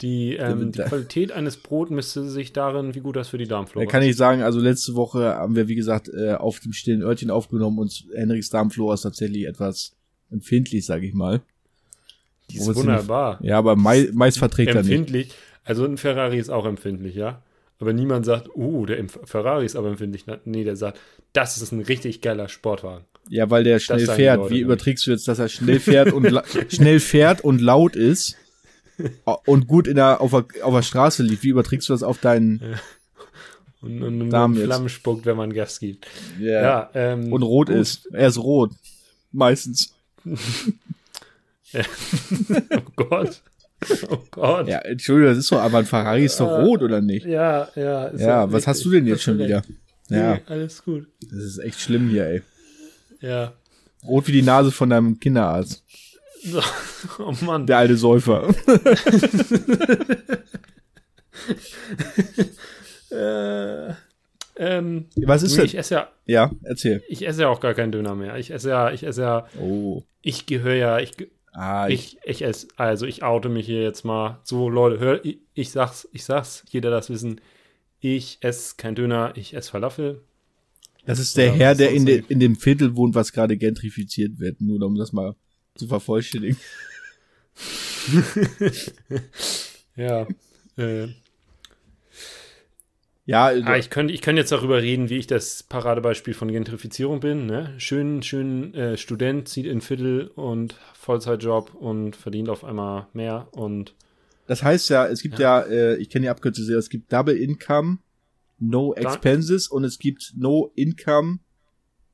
Speaker 2: die, ähm, die
Speaker 1: Da-
Speaker 2: Qualität eines Brots misste sich darin, wie gut das für die
Speaker 1: Da
Speaker 2: Darmflora
Speaker 1: kann ich sagen, also letzte Woche haben wir, wie gesagt, äh, auf dem stillen Örtchen aufgenommen und Henriks Darmflora ist tatsächlich etwas empfindlich, sage ich mal.
Speaker 2: Die ist
Speaker 1: ist
Speaker 2: wunderbar.
Speaker 1: Ja, aber Mais, Mais verträgt er nicht.
Speaker 2: empfindlich. Also ein Ferrari ist auch empfindlich, ja. Aber niemand sagt, uh, der Ferrari ist aber empfindlich. Nee, der sagt, das ist ein richtig geiler Sportwagen.
Speaker 1: Ja, weil der schnell fährt.
Speaker 2: Leute
Speaker 1: Wie überträgst du jetzt, dass er schnell fährt und (laughs) schnell fährt und laut ist (laughs) und gut in der, auf, der, auf der Straße liegt? Wie überträgst du das auf deinen
Speaker 2: Und, und, und
Speaker 1: Damen jetzt.
Speaker 2: Flammen spuckt, wenn man Gas gibt.
Speaker 1: ja.
Speaker 2: Ja, ähm,
Speaker 1: und rot
Speaker 2: gut.
Speaker 1: ist? Er ist rot. Meistens. (laughs)
Speaker 2: Oh Gott. Oh Gott.
Speaker 1: Ja, Entschuldigung, das ist doch, aber ein Ferrari ist doch
Speaker 2: Äh,
Speaker 1: rot, oder nicht?
Speaker 2: Ja, ja.
Speaker 1: Ja,
Speaker 2: ja
Speaker 1: was hast du denn jetzt schon wieder? Ja,
Speaker 2: Nee, alles gut.
Speaker 1: das ist echt schlimm hier, ey.
Speaker 2: Ja.
Speaker 1: Rot wie die Nase von deinem Kinderarzt. (laughs)
Speaker 2: Oh Mann.
Speaker 1: Der alte Säufer. (laughs)
Speaker 2: Äh, ähm,
Speaker 1: Was ist
Speaker 2: nee,
Speaker 1: denn?
Speaker 2: ich esse ja,
Speaker 1: Ja, erzähl.
Speaker 2: ich esse ja auch gar keinen Döner mehr. Ich esse ja, ich esse ja,
Speaker 1: Oh.
Speaker 2: ich gehöre ja, ich,
Speaker 1: Ah, ich,
Speaker 2: ich, ich esse, also ich oute mich hier jetzt mal. So, Leute, hör, ich, ich sag's, ich sag's, jeder das wissen. Ich esse kein Döner, ich esse Falafel.
Speaker 1: Das ist der
Speaker 2: Ja,
Speaker 1: Herr, der in, de, in dem Viertel wohnt, was gerade gentrifiziert wird. Nur um das mal zu vervollständigen. (laughs)
Speaker 2: Ja. Äh,
Speaker 1: Ja, also,
Speaker 2: ah, ich könnte ich könnte jetzt darüber reden, wie ich das Paradebeispiel von Gentrifizierung bin. Ne? Schön, schön äh, Student, zieht in Viertel und Vollzeitjob und verdient auf einmal mehr und
Speaker 1: das heißt ja, es gibt ja, äh, ich kenne die Abkürzung sehr, es gibt Double Income, No Expenses und es gibt No Income,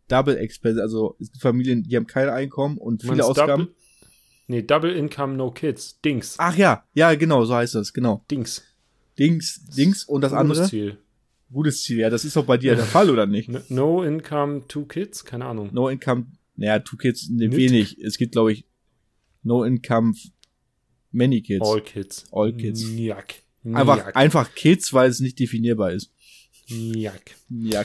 Speaker 1: Double Expenses. Also es gibt Familien, die haben kein Einkommen und viele Ausgaben.
Speaker 2: Double, nee, Double Income, No Kids. Dings.
Speaker 1: Ach ja, ja, genau, so heißt das, genau.
Speaker 2: Dings.
Speaker 1: Dings, Dings und das
Speaker 2: Gutes
Speaker 1: andere?
Speaker 2: Ziel.
Speaker 1: Gutes Ziel, ja, das ist doch bei dir der (laughs) Fall, oder nicht?
Speaker 2: No- No Income, Two Kids? Keine Ahnung.
Speaker 1: No Income, naja, Two Kids, ne, wenig. Es gibt, glaube ich, No Income, Many Kids.
Speaker 2: All Kids.
Speaker 1: All Kids.
Speaker 2: Njack.
Speaker 1: einfach,
Speaker 2: Njack.
Speaker 1: einfach Kids, weil es nicht definierbar ist.
Speaker 2: Njack.
Speaker 1: Ja.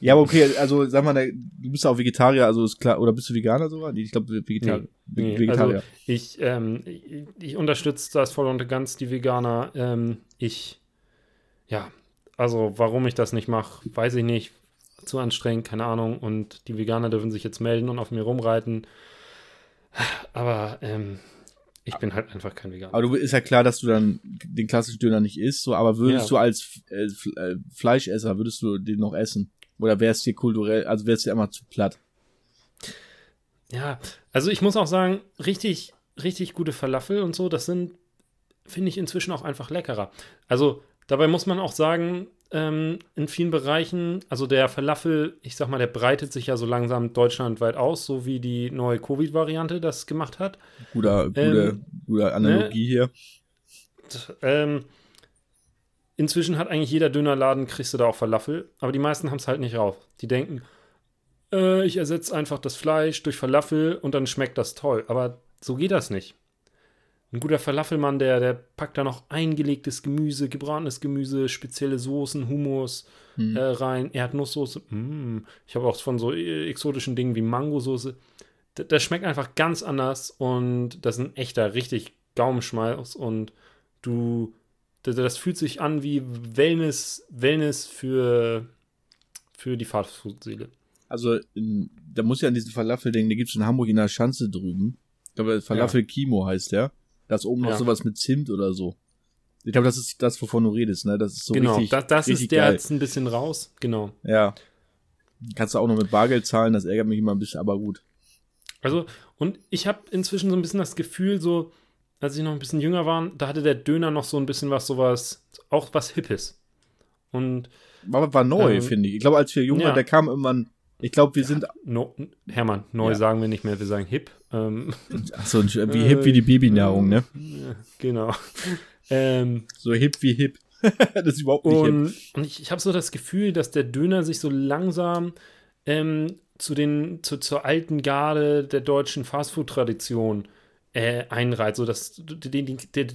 Speaker 1: Ja, aber okay, also sag mal, du bist auch Vegetarier, also ist klar, oder bist du Veganer sogar? Nee, ich glaube Vegetarier.
Speaker 2: Nee,
Speaker 1: Vegetarier.
Speaker 2: Also ich, ähm, ich, ich unterstütze das voll und ganz, die Veganer. Ähm, ich, ja, also warum ich das nicht mache, weiß ich nicht. Zu anstrengend, keine Ahnung. Und die Veganer dürfen sich jetzt melden und auf mir rumreiten. Aber ähm, ich bin halt einfach kein Veganer.
Speaker 1: aber du ist ja klar, dass du dann den klassischen Döner nicht isst, so, aber würdest
Speaker 2: Ja.
Speaker 1: du als äh, äh, Fleischesser, würdest du den noch essen? Oder wär's dir kulturell, also wär's dir immer zu platt?
Speaker 2: Ja, also ich muss auch sagen, richtig, richtig gute Falafel und so, das sind, finde ich inzwischen auch einfach leckerer. Also dabei muss man auch sagen, ähm, in vielen Bereichen, also der Falafel, ich sag mal, der breitet sich ja so langsam deutschlandweit aus, so wie die neue Covid-Variante das gemacht hat.
Speaker 1: Guter, gute,
Speaker 2: Ähm,
Speaker 1: gute Analogie hier.
Speaker 2: Ähm, inzwischen hat eigentlich jeder Dönerladen, kriegst du da auch Falafel, aber die meisten haben es halt nicht rauf. Die denken, äh, ich ersetze einfach das Fleisch durch Falafel und dann schmeckt das toll. Aber so geht das nicht. Ein guter Falafelmann, der, der packt da noch eingelegtes Gemüse, gebratenes Gemüse, spezielle Soßen, Hummus
Speaker 1: Hm.
Speaker 2: äh, rein, Erdnusssoße. Mm. Ich habe auch von so äh, exotischen Dingen wie Mangosoße. D das schmeckt einfach ganz anders und das ist ein echter, richtig Gaumenschmalz und du, das fühlt sich an wie Wellness, Wellness für, für die Fastfood-Seele.
Speaker 1: Also, in, da muss ja an diesen Falafel-Ding, den gibt's in Hamburg in der Schanze drüben. Ich glaube, Falafel Kimo heißt der. Da ist oben noch
Speaker 2: Ja.
Speaker 1: sowas mit Zimt oder so. Ich glaube, das ist das, wovon du redest, ne? Das ist so
Speaker 2: genau,
Speaker 1: richtig,
Speaker 2: das, das
Speaker 1: richtig
Speaker 2: ist der
Speaker 1: geil.
Speaker 2: jetzt ein bisschen raus. Genau.
Speaker 1: Ja. Kannst du auch noch mit Bargeld zahlen, das ärgert mich immer ein bisschen, aber gut.
Speaker 2: Also, und ich habe inzwischen so ein bisschen das Gefühl, so, als ich noch ein bisschen jünger war, da hatte der Döner noch so ein bisschen was, sowas, auch was Hippes. Und
Speaker 1: Aber war neu,
Speaker 2: Ähm,
Speaker 1: finde ich. Ich glaube, als wir jung
Speaker 2: ja.
Speaker 1: waren, der kam irgendwann, ich glaube, wir sind,
Speaker 2: no, Hermann, neu
Speaker 1: Ja.
Speaker 2: sagen wir nicht mehr, wir sagen hip. Ähm,
Speaker 1: ach so, wie hip wie die Babynahrung, ne?
Speaker 2: Ja, genau. ähm,
Speaker 1: So hip wie hip. (laughs) das ist überhaupt nicht hip.
Speaker 2: und, und ich, ich habe so das Gefühl, dass der Döner sich so langsam ähm, zu den, zu, zur alten Garde der deutschen Fastfood-Tradition äh, einreiht. So dass der, der,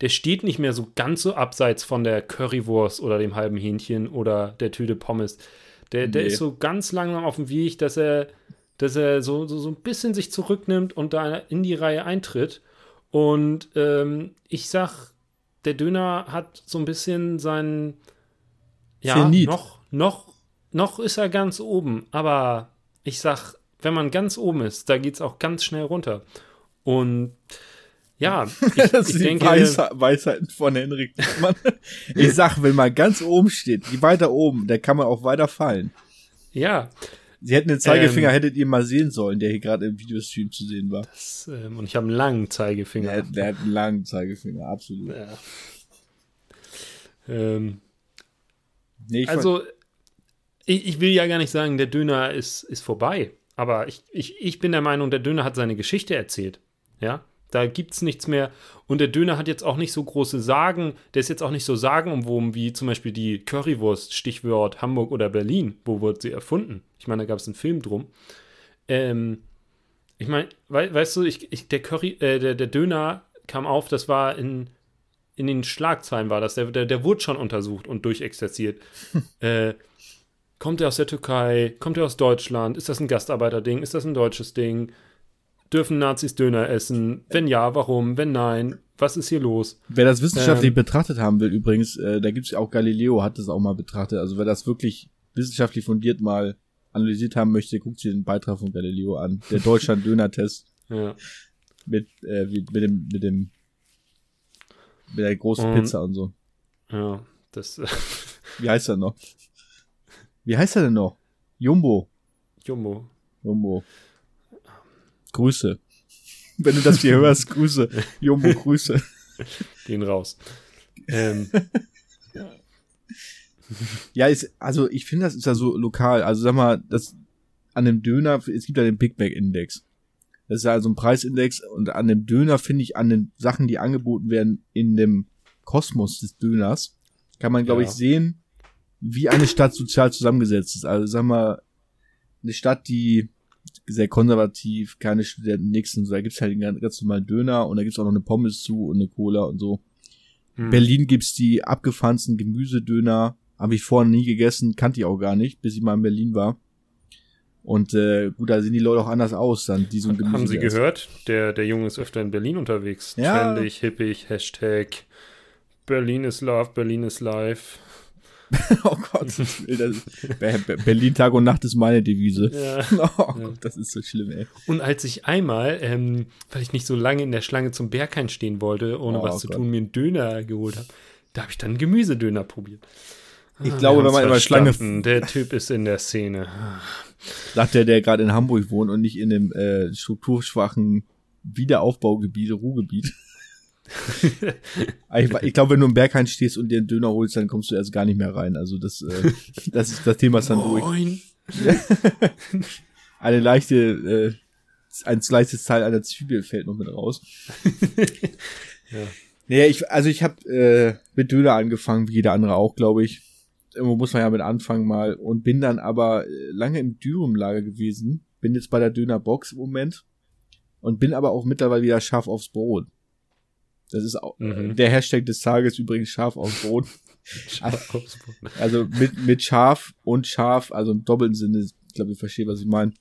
Speaker 2: der steht nicht mehr so ganz so abseits von der Currywurst oder dem halben Hähnchen oder der Tüte Pommes. Der, der
Speaker 1: Nee.
Speaker 2: ist so ganz langsam auf dem Weg, dass er, dass er so, so, so ein bisschen sich zurücknimmt und da in die Reihe eintritt. Und ähm, ich sag, der Döner hat so ein bisschen seinen. Ja,
Speaker 1: Zenit.
Speaker 2: noch, noch, noch ist er ganz oben. Aber ich sag, wenn man ganz oben ist, da geht's auch ganz schnell runter. Und ja, (laughs) ich,
Speaker 1: das
Speaker 2: ich
Speaker 1: sind
Speaker 2: denke,
Speaker 1: die Weisheit, Weisheiten von Henrik Diekmann. (laughs) Ich sag, wenn man ganz oben steht, weiter oben, da kann man auch weiter fallen.
Speaker 2: ja,
Speaker 1: Sie hätten den Zeigefinger,
Speaker 2: Ähm.
Speaker 1: hättet ihr mal sehen sollen, der hier gerade im Videostream zu sehen war.
Speaker 2: das, ähm, und ich habe einen langen Zeigefinger.
Speaker 1: Der, der hat einen langen Zeigefinger, absolut.
Speaker 2: Ja. Ähm,
Speaker 1: Nee, ich
Speaker 2: also, ich, ich will ja gar nicht sagen, der Döner ist, ist vorbei. Aber ich, ich, ich bin der Meinung, der Döner hat seine Geschichte erzählt. Ja, da gibt's nichts mehr. Und der Döner hat jetzt auch nicht so große Sagen. Der ist jetzt auch nicht so sagenumwoben wie zum Beispiel die Currywurst, Stichwort Hamburg oder Berlin. Wo wurde sie erfunden? Ich meine, da gab es einen Film drum. Ähm, ich meine, wei weißt du, ich, ich, der, Curry, äh, der, der Döner kam auf, das war in, in den Schlagzeilen war das. Der, der, der wurde schon untersucht und durchexerziert. (laughs) äh, kommt er aus der Türkei? Kommt er aus Deutschland? Ist das ein Gastarbeiterding? Ist das ein deutsches Ding? Dürfen Nazis Döner essen? Wenn ja, warum? Wenn nein, was ist hier los?
Speaker 1: Wer das wissenschaftlich
Speaker 2: Ähm.
Speaker 1: betrachtet haben will, übrigens, äh, da gibt's ja auch Galileo, hat das auch mal betrachtet. Also wer das wirklich wissenschaftlich fundiert mal analysiert haben möchte, guckt sich den Beitrag von Galileo an. Der (laughs) Deutschland-Döner-Test
Speaker 2: Ja.
Speaker 1: mit, äh, mit dem, mit dem, mit der großen
Speaker 2: Und-
Speaker 1: Pizza und so.
Speaker 2: Ja, das (laughs)
Speaker 1: Wie heißt er noch? Wie heißt er denn noch? Jumbo.
Speaker 2: Jumbo.
Speaker 1: Jumbo. Grüße. Wenn du das hier hörst, Grüße. Jumbo, Grüße. (laughs)
Speaker 2: Gehen raus. Ähm, (laughs)
Speaker 1: Ja, ist, also ich finde, das ist ja so lokal. Also sag mal, das an dem Döner, es gibt ja den Big Mac Index. Das ist ja also ein Preisindex und an dem Döner finde ich an den Sachen, die angeboten werden in dem Kosmos des Döners, kann man glaube
Speaker 2: Ja.
Speaker 1: ich sehen, wie eine Stadt sozial zusammengesetzt ist. Also sag mal, eine Stadt, die sehr konservativ, keine Studenten, nix und so, da gibt's halt den ganz, normalen Döner und da gibt's auch noch eine Pommes zu und eine Cola und so.
Speaker 2: hm.
Speaker 1: Berlin gibt's die abgefahrensten Gemüsedöner. Habe ich vorher nie gegessen, kannte ich auch gar nicht, bis ich mal in Berlin war. Und äh, gut, da sehen die Leute auch anders aus, dann die so ein Gemüse
Speaker 2: Haben Sie gehört? Der, der Junge ist öfter in Berlin unterwegs.
Speaker 1: Ja.
Speaker 2: Trendig, hippig, Hashtag Berlin is love, Berlin is life. (laughs)
Speaker 1: oh Gott, Berlin Tag und Nacht ist meine Devise.
Speaker 2: Ja. (laughs)
Speaker 1: Oh Gott, das ist so schlimm, ey.
Speaker 2: Und als ich einmal, ähm, weil ich nicht so lange in der Schlange zum Berghain stehen wollte, ohne
Speaker 1: Oh
Speaker 2: was zu
Speaker 1: Gott.
Speaker 2: tun, mir einen Döner geholt habe, da habe ich dann einen Gemüsedöner probiert.
Speaker 1: Ich
Speaker 2: Ah,
Speaker 1: glaube, wenn man
Speaker 2: haben's
Speaker 1: Schlange.
Speaker 2: Der Typ ist in der Szene.
Speaker 1: sagt der, der gerade in Hamburg wohnt und nicht in dem äh, strukturschwachen Wiederaufbaugebiet, Ruhrgebiet. Ich ich glaube, wenn du im Berghain stehst und dir einen Döner holst, dann kommst du erst gar nicht mehr rein. Also das, äh, (laughs) das ist das Thema ist dann durch.
Speaker 2: Moin. (laughs)
Speaker 1: Eine leichte, äh, ein leichtes Teil einer Zwiebel fällt noch mit raus. (laughs)
Speaker 2: Ja.
Speaker 1: Naja, ich, also ich habe äh, mit Döner angefangen, wie jeder andere auch, glaube ich. Irgendwo muss man ja mit anfangen mal und bin dann aber äh, lange im Dürumlager gewesen. Bin jetzt bei der Dönerbox im Moment und bin aber auch mittlerweile wieder scharf aufs Brot. Das ist auch
Speaker 2: Mhm.
Speaker 1: der Hashtag des Tages übrigens scharf (laughs) aufs Brot. Also mit, mit scharf und scharf, also im doppelten Sinne, ich glaube, ihr versteht, was ich meine.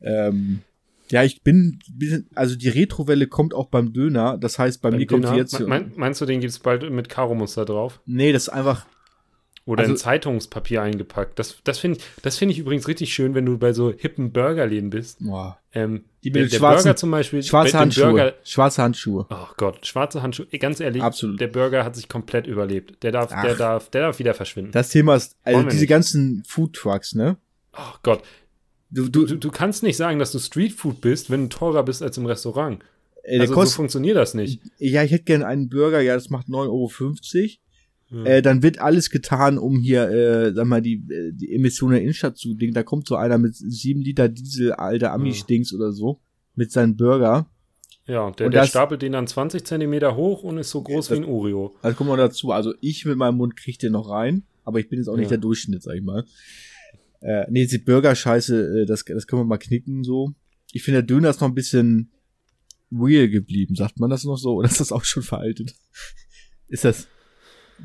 Speaker 1: Ähm, ja, ich bin, also die Retrowelle kommt auch beim Döner, das heißt, bei
Speaker 2: Beim
Speaker 1: mir kommt
Speaker 2: Döner,
Speaker 1: sie jetzt.
Speaker 2: mein, meinst du, den gibt's bald mit Karo-Muster drauf?
Speaker 1: nee, das ist einfach,
Speaker 2: Oder
Speaker 1: Also-
Speaker 2: in Zeitungspapier eingepackt. Das, das finde ich, das finde ich übrigens richtig schön, wenn du bei so hippen Burgerläden bist.
Speaker 1: boah,
Speaker 2: Ähm,
Speaker 1: Die mit
Speaker 2: der, der
Speaker 1: schwarzen-
Speaker 2: Burger zum Beispiel.
Speaker 1: schwarze Handschuhe,
Speaker 2: Burger,
Speaker 1: schwarze Handschuhe.
Speaker 2: oh Gott, schwarze Handschuhe. Ganz ehrlich,
Speaker 1: Absolut.
Speaker 2: der Burger hat sich komplett überlebt. Der darf, der
Speaker 1: Ach.
Speaker 2: darf, der darf wieder verschwinden.
Speaker 1: Das Thema ist, also diese
Speaker 2: nicht.
Speaker 1: ganzen Food Trucks, ne?
Speaker 2: oh Gott.
Speaker 1: Du,
Speaker 2: Du,
Speaker 1: du,
Speaker 2: du, kannst nicht sagen, dass du Streetfood bist, wenn du teurer bist als im Restaurant.
Speaker 1: ey, der
Speaker 2: Also so funktioniert das nicht.
Speaker 1: ja, ich hätte gerne einen Burger, ja, das macht 9,50 Euro.
Speaker 2: Ja.
Speaker 1: Äh, dann wird alles getan, um hier, äh, sag mal, die, äh, die Emissionen der Innenstadt zu dingen. Da kommt so einer mit sieben Liter Diesel, alter Ami-Stinks oder so, mit seinem Burger.
Speaker 2: Ja, und der,
Speaker 1: Und
Speaker 2: der
Speaker 1: das-
Speaker 2: stapelt den dann 20 Zentimeter hoch und ist so groß
Speaker 1: Das-
Speaker 2: wie ein Oreo.
Speaker 1: Also kommt noch dazu, also ich mit meinem Mund krieg den noch rein, aber ich bin jetzt auch nicht
Speaker 2: Ja.
Speaker 1: der Durchschnitt, sag ich mal. Äh, nee, die Burger-Scheiße, äh, das, das können wir mal knicken so. Ich finde, der Döner ist noch ein bisschen real geblieben, sagt man das noch so? Oder ist das auch schon veraltet? Ist das,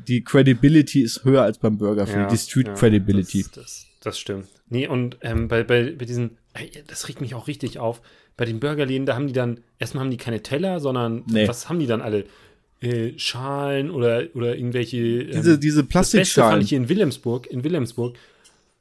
Speaker 1: die Credibility ist höher als beim Burger, ich, die Street
Speaker 2: ja,
Speaker 1: Credibility.
Speaker 2: Das, das, das stimmt. Nee, und ähm, bei, bei, bei diesen, das regt mich auch richtig auf, bei den Burgerläden, da haben die dann, erstmal haben die keine Teller, sondern
Speaker 1: Nee.
Speaker 2: was haben die dann alle? Äh, Schalen oder, oder irgendwelche. ähm,
Speaker 1: Diese, diese
Speaker 2: das Beste fand
Speaker 1: Plastikschalen.
Speaker 2: ich hier in Wilhelmsburg. In Wilhelmsburg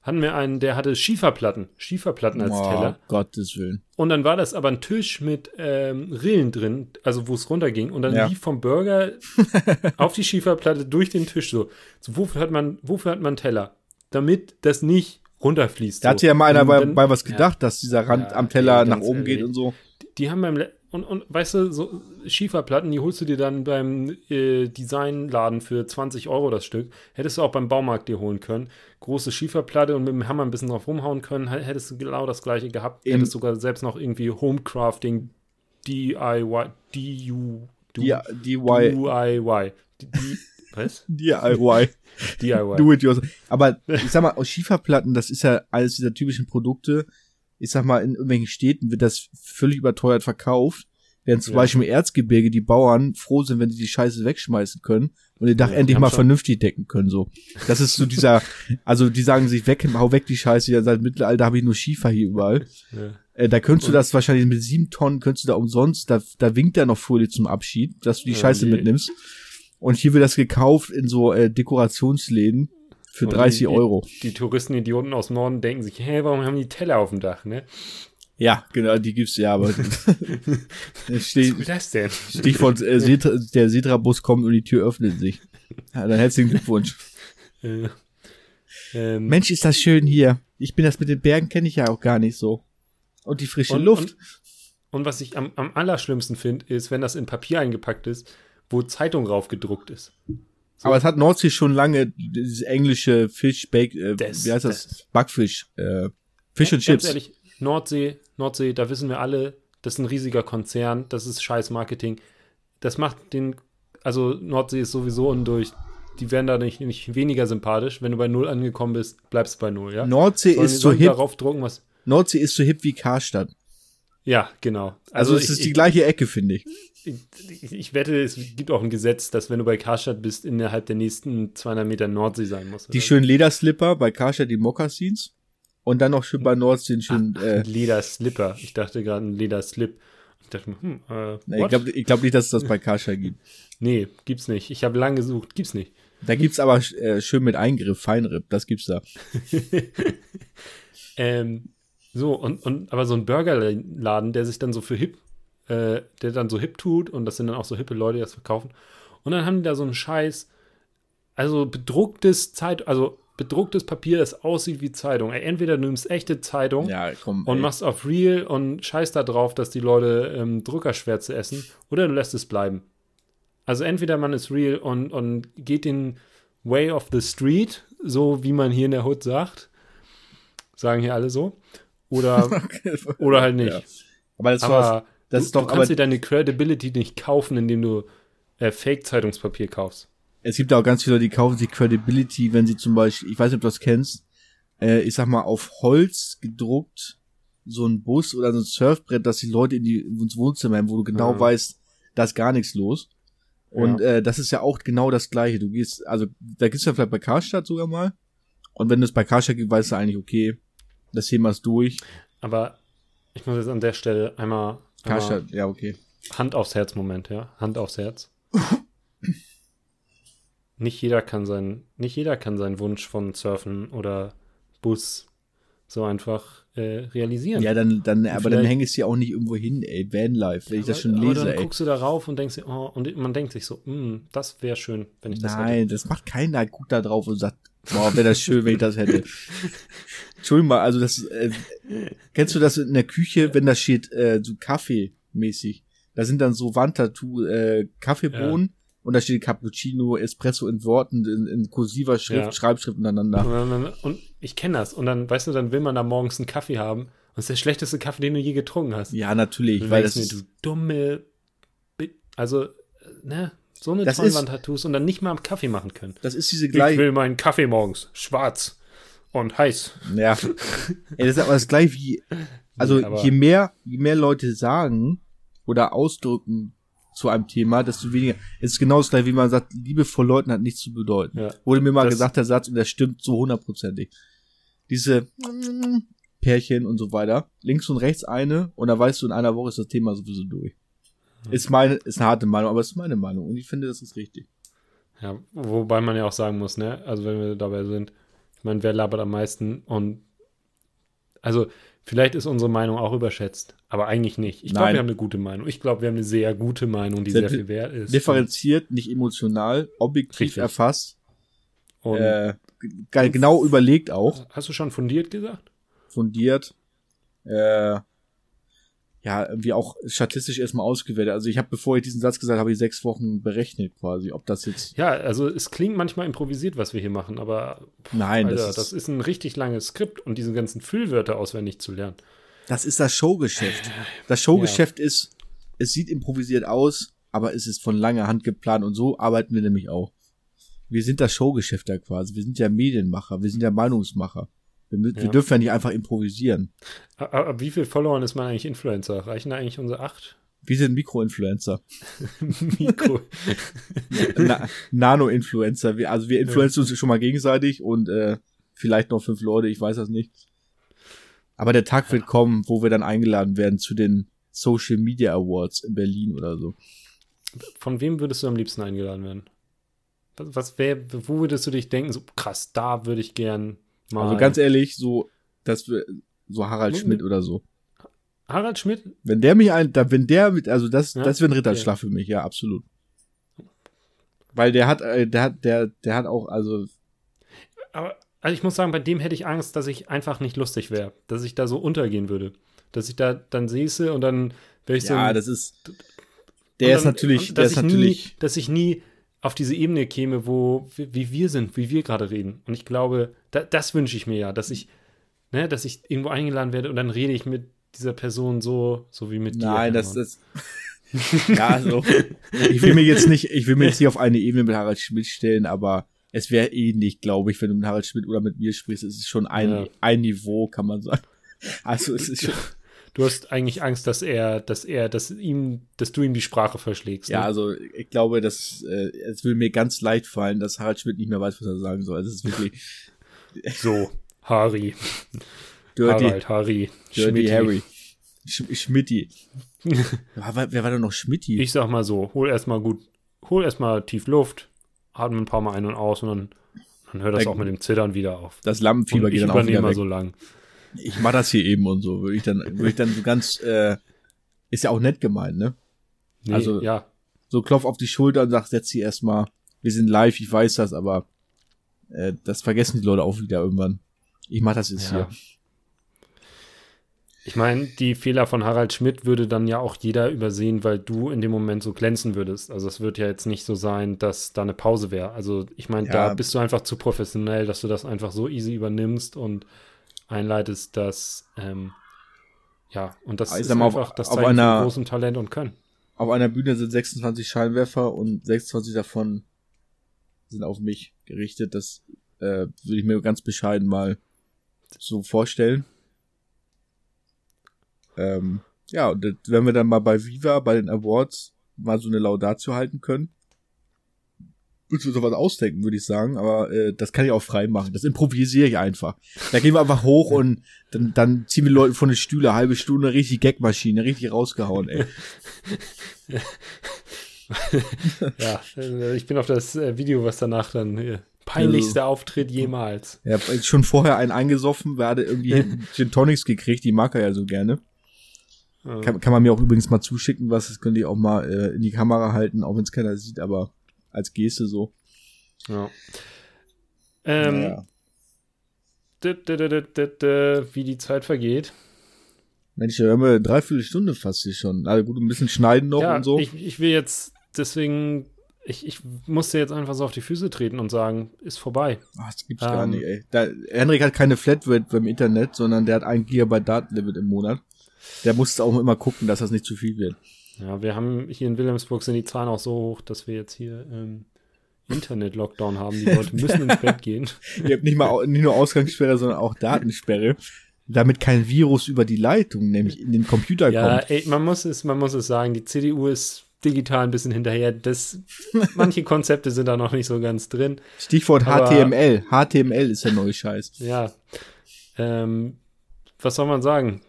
Speaker 2: hatten wir einen, der hatte Schieferplatten. Schieferplatten als
Speaker 1: Oh,
Speaker 2: Teller.
Speaker 1: Gottes Willen.
Speaker 2: Und dann war das aber ein Tisch mit ähm, Rillen drin, also wo es runterging. Und dann
Speaker 1: Ja.
Speaker 2: lief vom Burger (laughs) auf die Schieferplatte durch den Tisch so. so wofür, hat man, wofür hat man einen Teller? Damit das nicht runterfließt.
Speaker 1: Da
Speaker 2: so.
Speaker 1: hatte ja mal einer bei, bei was gedacht, dass dieser Rand
Speaker 2: Ja,
Speaker 1: am Teller nach oben geht
Speaker 2: ehrlich.
Speaker 1: und so.
Speaker 2: Die haben beim und, und weißt du, so Schieferplatten, die holst du dir dann beim äh, Designladen für 20 Euro das Stück. Hättest du auch beim Baumarkt dir holen können. Große Schieferplatte und mit dem Hammer ein bisschen drauf rumhauen können, hättest du genau das gleiche gehabt.
Speaker 1: Im-
Speaker 2: hättest sogar selbst noch irgendwie Homecrafting, DIY, DU,
Speaker 1: DIY.
Speaker 2: DIY. Was? (laughs)
Speaker 1: DIY. (laughs)
Speaker 2: DIY.
Speaker 1: Do it yourself. Aber ich sag mal, aus Schieferplatten, das ist ja eines dieser typischen Produkte. Ich sag mal, in irgendwelchen Städten wird das völlig überteuert verkauft. Während zum
Speaker 2: Ja.
Speaker 1: Beispiel im Erzgebirge die Bauern froh sind, wenn sie die Scheiße wegschmeißen können und ihr Dach
Speaker 2: Ja,
Speaker 1: endlich mal
Speaker 2: schon-
Speaker 1: vernünftig decken können. So, das ist so dieser, (laughs) also die sagen sich weg, hau weg die Scheiße. Ja, seit Mittelalter habe ich nur Schiefer hier überall.
Speaker 2: Ja.
Speaker 1: Äh, da könntest du
Speaker 2: Und-
Speaker 1: das wahrscheinlich mit sieben Tonnen, könntest du da umsonst, da, da winkt ja noch Folie zum Abschied, dass du die
Speaker 2: Ja,
Speaker 1: Scheiße
Speaker 2: die-
Speaker 1: mitnimmst. Und hier wird das gekauft in so äh, Dekorationsläden für
Speaker 2: Und
Speaker 1: 30
Speaker 2: die-
Speaker 1: Euro.
Speaker 2: Die Touristenidioten aus dem Norden denken sich, hä, warum haben die Teller auf dem Dach, ne?
Speaker 1: Ja, genau, die gibt's ja, aber (laughs) (laughs)
Speaker 2: Was ist das denn?
Speaker 1: Stichwort, äh, Setra, der Setra-Bus kommt und die Tür öffnet sich. Ja, dann herzlichen Glückwunsch. (laughs)
Speaker 2: Äh, ähm,
Speaker 1: Mensch, ist das schön hier. Ich bin das mit den Bergen kenne ich ja auch gar nicht so. Und die frische
Speaker 2: Und-
Speaker 1: Luft.
Speaker 2: Und, und was ich am, am allerschlimmsten finde, ist, wenn das in Papier eingepackt ist, wo Zeitung raufgedruckt ist. So.
Speaker 1: aber es hat Nordsee schon lange dieses englische Fish, Bake, äh,
Speaker 2: Das-
Speaker 1: wie heißt das?
Speaker 2: das-
Speaker 1: Backfisch, äh, Fish and
Speaker 2: Ganz
Speaker 1: Chips.
Speaker 2: ehrlich, Nordsee, Nordsee, da wissen wir alle, das ist ein riesiger Konzern, das ist scheiß Marketing. Das macht den, also Nordsee ist sowieso undurch. Die werden da nicht, nicht weniger sympathisch. Wenn du bei Null angekommen bist, bleibst du bei Null, ja?
Speaker 1: Nordsee
Speaker 2: Sollen-
Speaker 1: ist so hip.
Speaker 2: drucken, was.
Speaker 1: Nordsee ist so hip wie Karstadt.
Speaker 2: Ja, genau.
Speaker 1: Also, es
Speaker 2: ich-
Speaker 1: ist die
Speaker 2: ich-
Speaker 1: gleiche Ecke, finde ich.
Speaker 2: Ich, ich wette, es gibt auch ein Gesetz, dass wenn du bei Karstadt bist, innerhalb der nächsten 200 Meter Nordsee sein musst.
Speaker 1: Die
Speaker 2: oder?
Speaker 1: schönen Lederslipper bei Karstadt, die Mokassins. Und dann noch schön bei Nordsee den schönen, äh,
Speaker 2: Lederslipper. Ich dachte gerade ein Lederslip. Ich dachte mir, hm, äh,
Speaker 1: nee, ich glaube glaub nicht, dass es das bei Karstadt gibt.
Speaker 2: nee, gibt's nicht. Ich habe lange gesucht, gibt's nicht.
Speaker 1: Da gibt's aber äh, schön mit Eingriff, Feinripp, das gibt's da. (laughs)
Speaker 2: Ähm, so, und, und aber so ein Burgerladen, der sich dann so für hip, äh, der dann so hip tut und das sind dann auch so hippe Leute, die das verkaufen. Und dann haben die da so einen Scheiß, also bedrucktes Zeit, also bedrucktes Papier, das aussieht wie Zeitung. Ey, entweder du nimmst echte Zeitung
Speaker 1: Ja, komm.
Speaker 2: und machst auf Real und scheißt da drauf, dass die Leute ähm, Druckerschwärze essen, oder du lässt es bleiben. Also entweder man ist real und, und geht den Way of the Street, so wie man hier in der Hood sagt. Sagen hier alle so. Oder, (laughs) oder halt nicht.
Speaker 1: Ja. Aber das war,
Speaker 2: Aber
Speaker 1: das
Speaker 2: du,
Speaker 1: ist doch,
Speaker 2: du kannst
Speaker 1: aber
Speaker 2: dir deine Credibility nicht kaufen, indem du äh, Fake-Zeitungspapier kaufst.
Speaker 1: es gibt auch ganz viele Leute, die kaufen sich Credibility, wenn sie zum Beispiel, ich weiß nicht, ob du das kennst, äh, ich sag mal, auf Holz gedruckt, so ein Bus oder so ein Surfbrett, dass die Leute in die, ins Wohnzimmer haben, wo du genau
Speaker 2: Ah.
Speaker 1: weißt, da ist gar nichts los. Und äh, das ist ja auch genau das Gleiche. Du gehst, also da gibt's ja vielleicht bei Karstadt sogar mal. Und wenn du es bei Karstadt gibt, weißt du eigentlich, okay, das Thema ist durch.
Speaker 2: Aber ich muss jetzt an der Stelle einmal, einmal
Speaker 1: Karstadt, ja, okay.
Speaker 2: Hand aufs Herz, Moment, ja. Hand aufs Herz. nicht jeder kann sein, nicht jeder kann seinen Wunsch von Surfen oder Bus so einfach äh, realisieren.
Speaker 1: Ja, dann, dann, aber dann
Speaker 2: vielleicht-
Speaker 1: häng es ja auch nicht irgendwo hin, ey, Vanlife, wenn ich das schon
Speaker 2: aber
Speaker 1: lese,
Speaker 2: dann
Speaker 1: ey.
Speaker 2: guckst du da rauf und denkst dir, oh, und man denkt sich so, mm, das wäre schön, wenn ich das hätte.
Speaker 1: Nein, das macht keiner gut da drauf und sagt, boah, wäre das schön, wenn ich das hätte. Entschuldigung mal, also das, äh, kennst du das in der Küche, wenn da steht, äh, so Kaffee-mäßig? Da sind dann so Wandtattoo, äh, Kaffeebohnen und da steht Cappuccino, Espresso in Worten, in, in kursiver Schrift,
Speaker 2: Ja.
Speaker 1: Schreibschrift untereinander.
Speaker 2: Und, ich kenne das. Und dann, weißt du, dann will man da morgens einen Kaffee haben. Und das ist der schlechteste Kaffee, den du je getrunken hast.
Speaker 1: Ja, natürlich, weil das
Speaker 2: mir,
Speaker 1: ist,
Speaker 2: du dumme, Bi- also, äh, ne, so eine
Speaker 1: Das
Speaker 2: Tonwand-Tattoos und dann nicht mal am Kaffee machen können.
Speaker 1: das ist diese
Speaker 2: Ich
Speaker 1: gleiche,
Speaker 2: will meinen Kaffee morgens schwarz und heiß.
Speaker 1: Ja. (laughs) Ey, das ist aber das gleich wie, also
Speaker 2: aber-
Speaker 1: je mehr, je mehr Leute sagen oder ausdrücken zu einem Thema, desto weniger. Es ist genau das gleiche, wie man sagt, Liebe vor Leuten hat nichts zu bedeuten.
Speaker 2: Ja.
Speaker 1: Wurde mir mal
Speaker 2: Das-
Speaker 1: gesagt, der Satz, und der stimmt so hundertprozentig. Diese, Pärchen und so weiter. Links und rechts eine und da weißt du, in einer Woche ist das Thema sowieso durch. Ist meine, ist eine harte Meinung, aber es ist meine Meinung und ich finde, das ist richtig.
Speaker 2: Ja, wobei man ja auch sagen muss, ne, also wenn wir dabei sind, ich meine, wer labert am meisten und also vielleicht ist unsere Meinung auch überschätzt, aber eigentlich nicht. Ich glaube, wir haben eine gute Meinung. Ich glaube, wir haben eine sehr gute Meinung, die
Speaker 1: Sehr
Speaker 2: sehr viel wert ist.
Speaker 1: Differenziert, nicht emotional, objektiv
Speaker 2: Richtig.
Speaker 1: erfasst,
Speaker 2: Und
Speaker 1: äh, ge- genau überlegt auch,
Speaker 2: hast du schon fundiert gesagt?
Speaker 1: fundiert, äh, ja, irgendwie auch statistisch erstmal ausgewertet. Also ich habe, bevor ich diesen Satz gesagt habe, ich sechs Wochen berechnet quasi, ob das jetzt,
Speaker 2: Ja, also es klingt manchmal improvisiert, was wir hier machen, aber
Speaker 1: nein,
Speaker 2: Alter,
Speaker 1: das,
Speaker 2: das,
Speaker 1: ist,
Speaker 2: ist ein richtig langes Skript und diese ganzen Füllwörter auswendig zu lernen.
Speaker 1: das ist das Showgeschäft. Das Showgeschäft ist, es sieht improvisiert aus, aber es ist von langer Hand geplant und so arbeiten wir nämlich auch. Wir sind das Showgeschäft da quasi. Wir sind ja Medienmacher, wir sind ja Meinungsmacher. Wir, mü- wir
Speaker 2: Ja.
Speaker 1: dürfen ja nicht einfach improvisieren.
Speaker 2: Aber, aber wie viel Followern ist man eigentlich Influencer? Reichen da eigentlich unsere acht
Speaker 1: Wir sind Mikroinfluencer. (laughs)
Speaker 2: Mikro? (laughs)
Speaker 1: Na, Nano-Influencer. Wir, also wir influenzen uns schon mal gegenseitig und äh, vielleicht noch fünf Leute, ich weiß das nicht. Aber der Tag wird kommen, wo wir dann eingeladen werden zu den Social Media Awards in Berlin oder so.
Speaker 2: Von wem würdest du am liebsten eingeladen werden? Was, was wär, wo würdest du dich denken, so krass, da würde ich gern mal.
Speaker 1: Also ganz ehrlich, so, dass wir, so Harald
Speaker 2: Mhm.
Speaker 1: Schmidt oder so.
Speaker 2: Harald Schmidt?
Speaker 1: Wenn der mich ein, da, wenn der mit, also das,
Speaker 2: Ja,
Speaker 1: das wäre ein Ritterschlag für mich, ja, absolut. Weil der hat, äh, der hat, der, der hat auch, also,
Speaker 2: Aber also ich muss sagen, bei dem hätte ich Angst, dass ich einfach nicht lustig wäre, dass ich da so untergehen würde. Dass ich da dann säße und dann wäre ich so.
Speaker 1: ja, das ist, der ist natürlich, der ist
Speaker 2: ich
Speaker 1: natürlich,
Speaker 2: Nie, dass ich nie auf diese Ebene käme, wo wie wir sind, wie wir gerade reden. Und ich glaube, da, das wünsche ich mir ja, dass ich, ne, dass ich irgendwo eingeladen werde und dann rede ich mit dieser Person so, so wie mit dir.
Speaker 1: Nein, das, das. (laughs) ja, also. Ich will mir jetzt nicht, ich will mir jetzt nicht auf eine Ebene mit Harald Schmidt stellen, aber es wäre ähnlich, glaube ich, wenn du mit Harald Schmidt oder mit mir sprichst. Es ist schon ein,
Speaker 2: Ja.
Speaker 1: ein Niveau, kann man sagen. Also es ist schon,
Speaker 2: Du hast eigentlich Angst, dass er, dass er, dass ihm, dass du ihm die Sprache verschlägst.
Speaker 1: ja,
Speaker 2: Ne?
Speaker 1: also ich glaube, dass äh, es will mir ganz leicht fallen, dass Harald Schmidt nicht mehr weiß, was er sagen soll. Also es ist wirklich (laughs)
Speaker 2: So, Harry,
Speaker 1: dirty,
Speaker 2: Harald, Harry,
Speaker 1: dirty
Speaker 2: Schmidti.
Speaker 1: Harry. Sch Schmidti. (laughs) wer, war, denn noch Schmidti?
Speaker 2: Ich sag mal so, hol erstmal gut, hol erstmal tief Luft, atme ein paar Mal ein und aus und dann, dann hört das
Speaker 1: Ja,
Speaker 2: auch mit dem Zittern wieder auf.
Speaker 1: das Lampenfieber geht dann auch wieder weg.
Speaker 2: so lang.
Speaker 1: Ich mach das hier eben und so, würde ich dann, würde ich dann so ganz, äh, ist ja auch nett gemeint, ne?
Speaker 2: Nee,
Speaker 1: Also-
Speaker 2: ja,
Speaker 1: So klopf auf die Schulter und sag, setz sie erstmal, wir sind live, ich weiß das, aber äh, das vergessen die Leute auch wieder irgendwann. Ich mach das jetzt
Speaker 2: Ja.
Speaker 1: hier.
Speaker 2: Ich meine, die Fehler von Harald Schmidt würde dann ja auch jeder übersehen, weil du in dem Moment so glänzen würdest. Also es wird ja jetzt nicht so sein, dass da eine Pause wäre. Also ich meine,
Speaker 1: Ja.
Speaker 2: da bist du einfach zu professionell, dass du das einfach so easy übernimmst und einleitest, dass ähm, ja, und das ist
Speaker 1: mal, auf-
Speaker 2: einfach das Zeichen
Speaker 1: einer-
Speaker 2: von großem Talent und Können.
Speaker 1: Auf einer Bühne sind 26 Scheinwerfer und 26 davon sind auf mich gerichtet. Das äh, würde ich mir ganz bescheiden mal so vorstellen. Ähm, ja, und das, wenn wir dann mal bei Viva, bei den Awards, mal so eine Laudatio halten können, würdest du sowas ausdenken, würde ich sagen, aber äh, das kann ich auch frei machen. Das improvisiere ich einfach. Da gehen wir einfach hoch und dann, dann ziehen wir Leute von den Stühle, halbe Stunde, richtig Gagmaschine, richtig rausgehauen, ey. (laughs)
Speaker 2: Ja, äh, ich bin auf das äh, Video, was danach dann äh, peinlichster Auftritt jemals.
Speaker 1: Hat schon vorher einen eingesoffen, wer hatte irgendwie Gin Tonics gekriegt, die mag er ja so gerne.
Speaker 2: Ja.
Speaker 1: Kann, kann man mir auch übrigens mal zuschicken, was, das könnt ihr auch mal äh, in die Kamera halten, auch wenn es keiner sieht, aber als Geste so.
Speaker 2: Ja. Ähm,
Speaker 1: Naja.
Speaker 2: d- wie die Zeit vergeht.
Speaker 1: Mensch, da haben wir eine Dreiviertelstunde fast hier schon. Also gut, ein bisschen schneiden noch
Speaker 2: ja,
Speaker 1: und so.
Speaker 2: ich, ich will jetzt deswegen, ich, ich musste jetzt einfach so auf die Füße treten und sagen, ist vorbei.
Speaker 1: Ach, das gibt's gar
Speaker 2: ähm,
Speaker 1: nicht, ey. Da, Henrik hat keine Flatrate beim Internet, sondern der hat ein Gigabyte Datenlimit im Monat. Der muss auch immer gucken, dass das nicht zu viel wird.
Speaker 2: Ja, wir haben hier in Wilhelmsburg sind die Zahlen auch so hoch, dass wir jetzt hier ähm, Internet-Lockdown haben. Die Leute müssen ins Bett gehen. (laughs)
Speaker 1: Ihr habt nicht mal nicht nur Ausgangssperre, sondern auch Datensperre. Damit kein Virus über die Leitung, nämlich in den Computer
Speaker 2: Ja,
Speaker 1: kommt.
Speaker 2: ey, man muss es, man muss es sagen, die CDU ist digital ein bisschen hinterher. Das, manche Konzepte sind da noch nicht so ganz drin.
Speaker 1: Stichwort HTML. HTML ist der neue Scheiß.
Speaker 2: Ja. Ähm, was soll man sagen?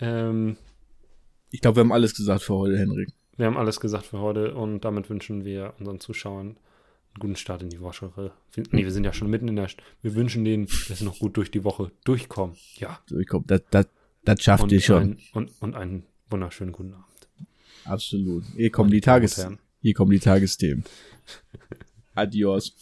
Speaker 2: Ähm,
Speaker 1: ich glaube, wir haben alles gesagt für heute, Henrik.
Speaker 2: Wir haben alles gesagt für heute und damit wünschen wir unseren Zuschauern einen guten Start in die Woche. Nee, wir sind ja schon mitten in der. St wir wünschen denen, dass sie noch gut durch die Woche durchkommen. Ja.
Speaker 1: Durchkommen. Das, das, das schafft ihr schon.
Speaker 2: Ein, und, und einen wunderschönen guten Abend.
Speaker 1: Absolut. Hier kommen die Tages hier kommen die Tagesthemen. (laughs) Adios.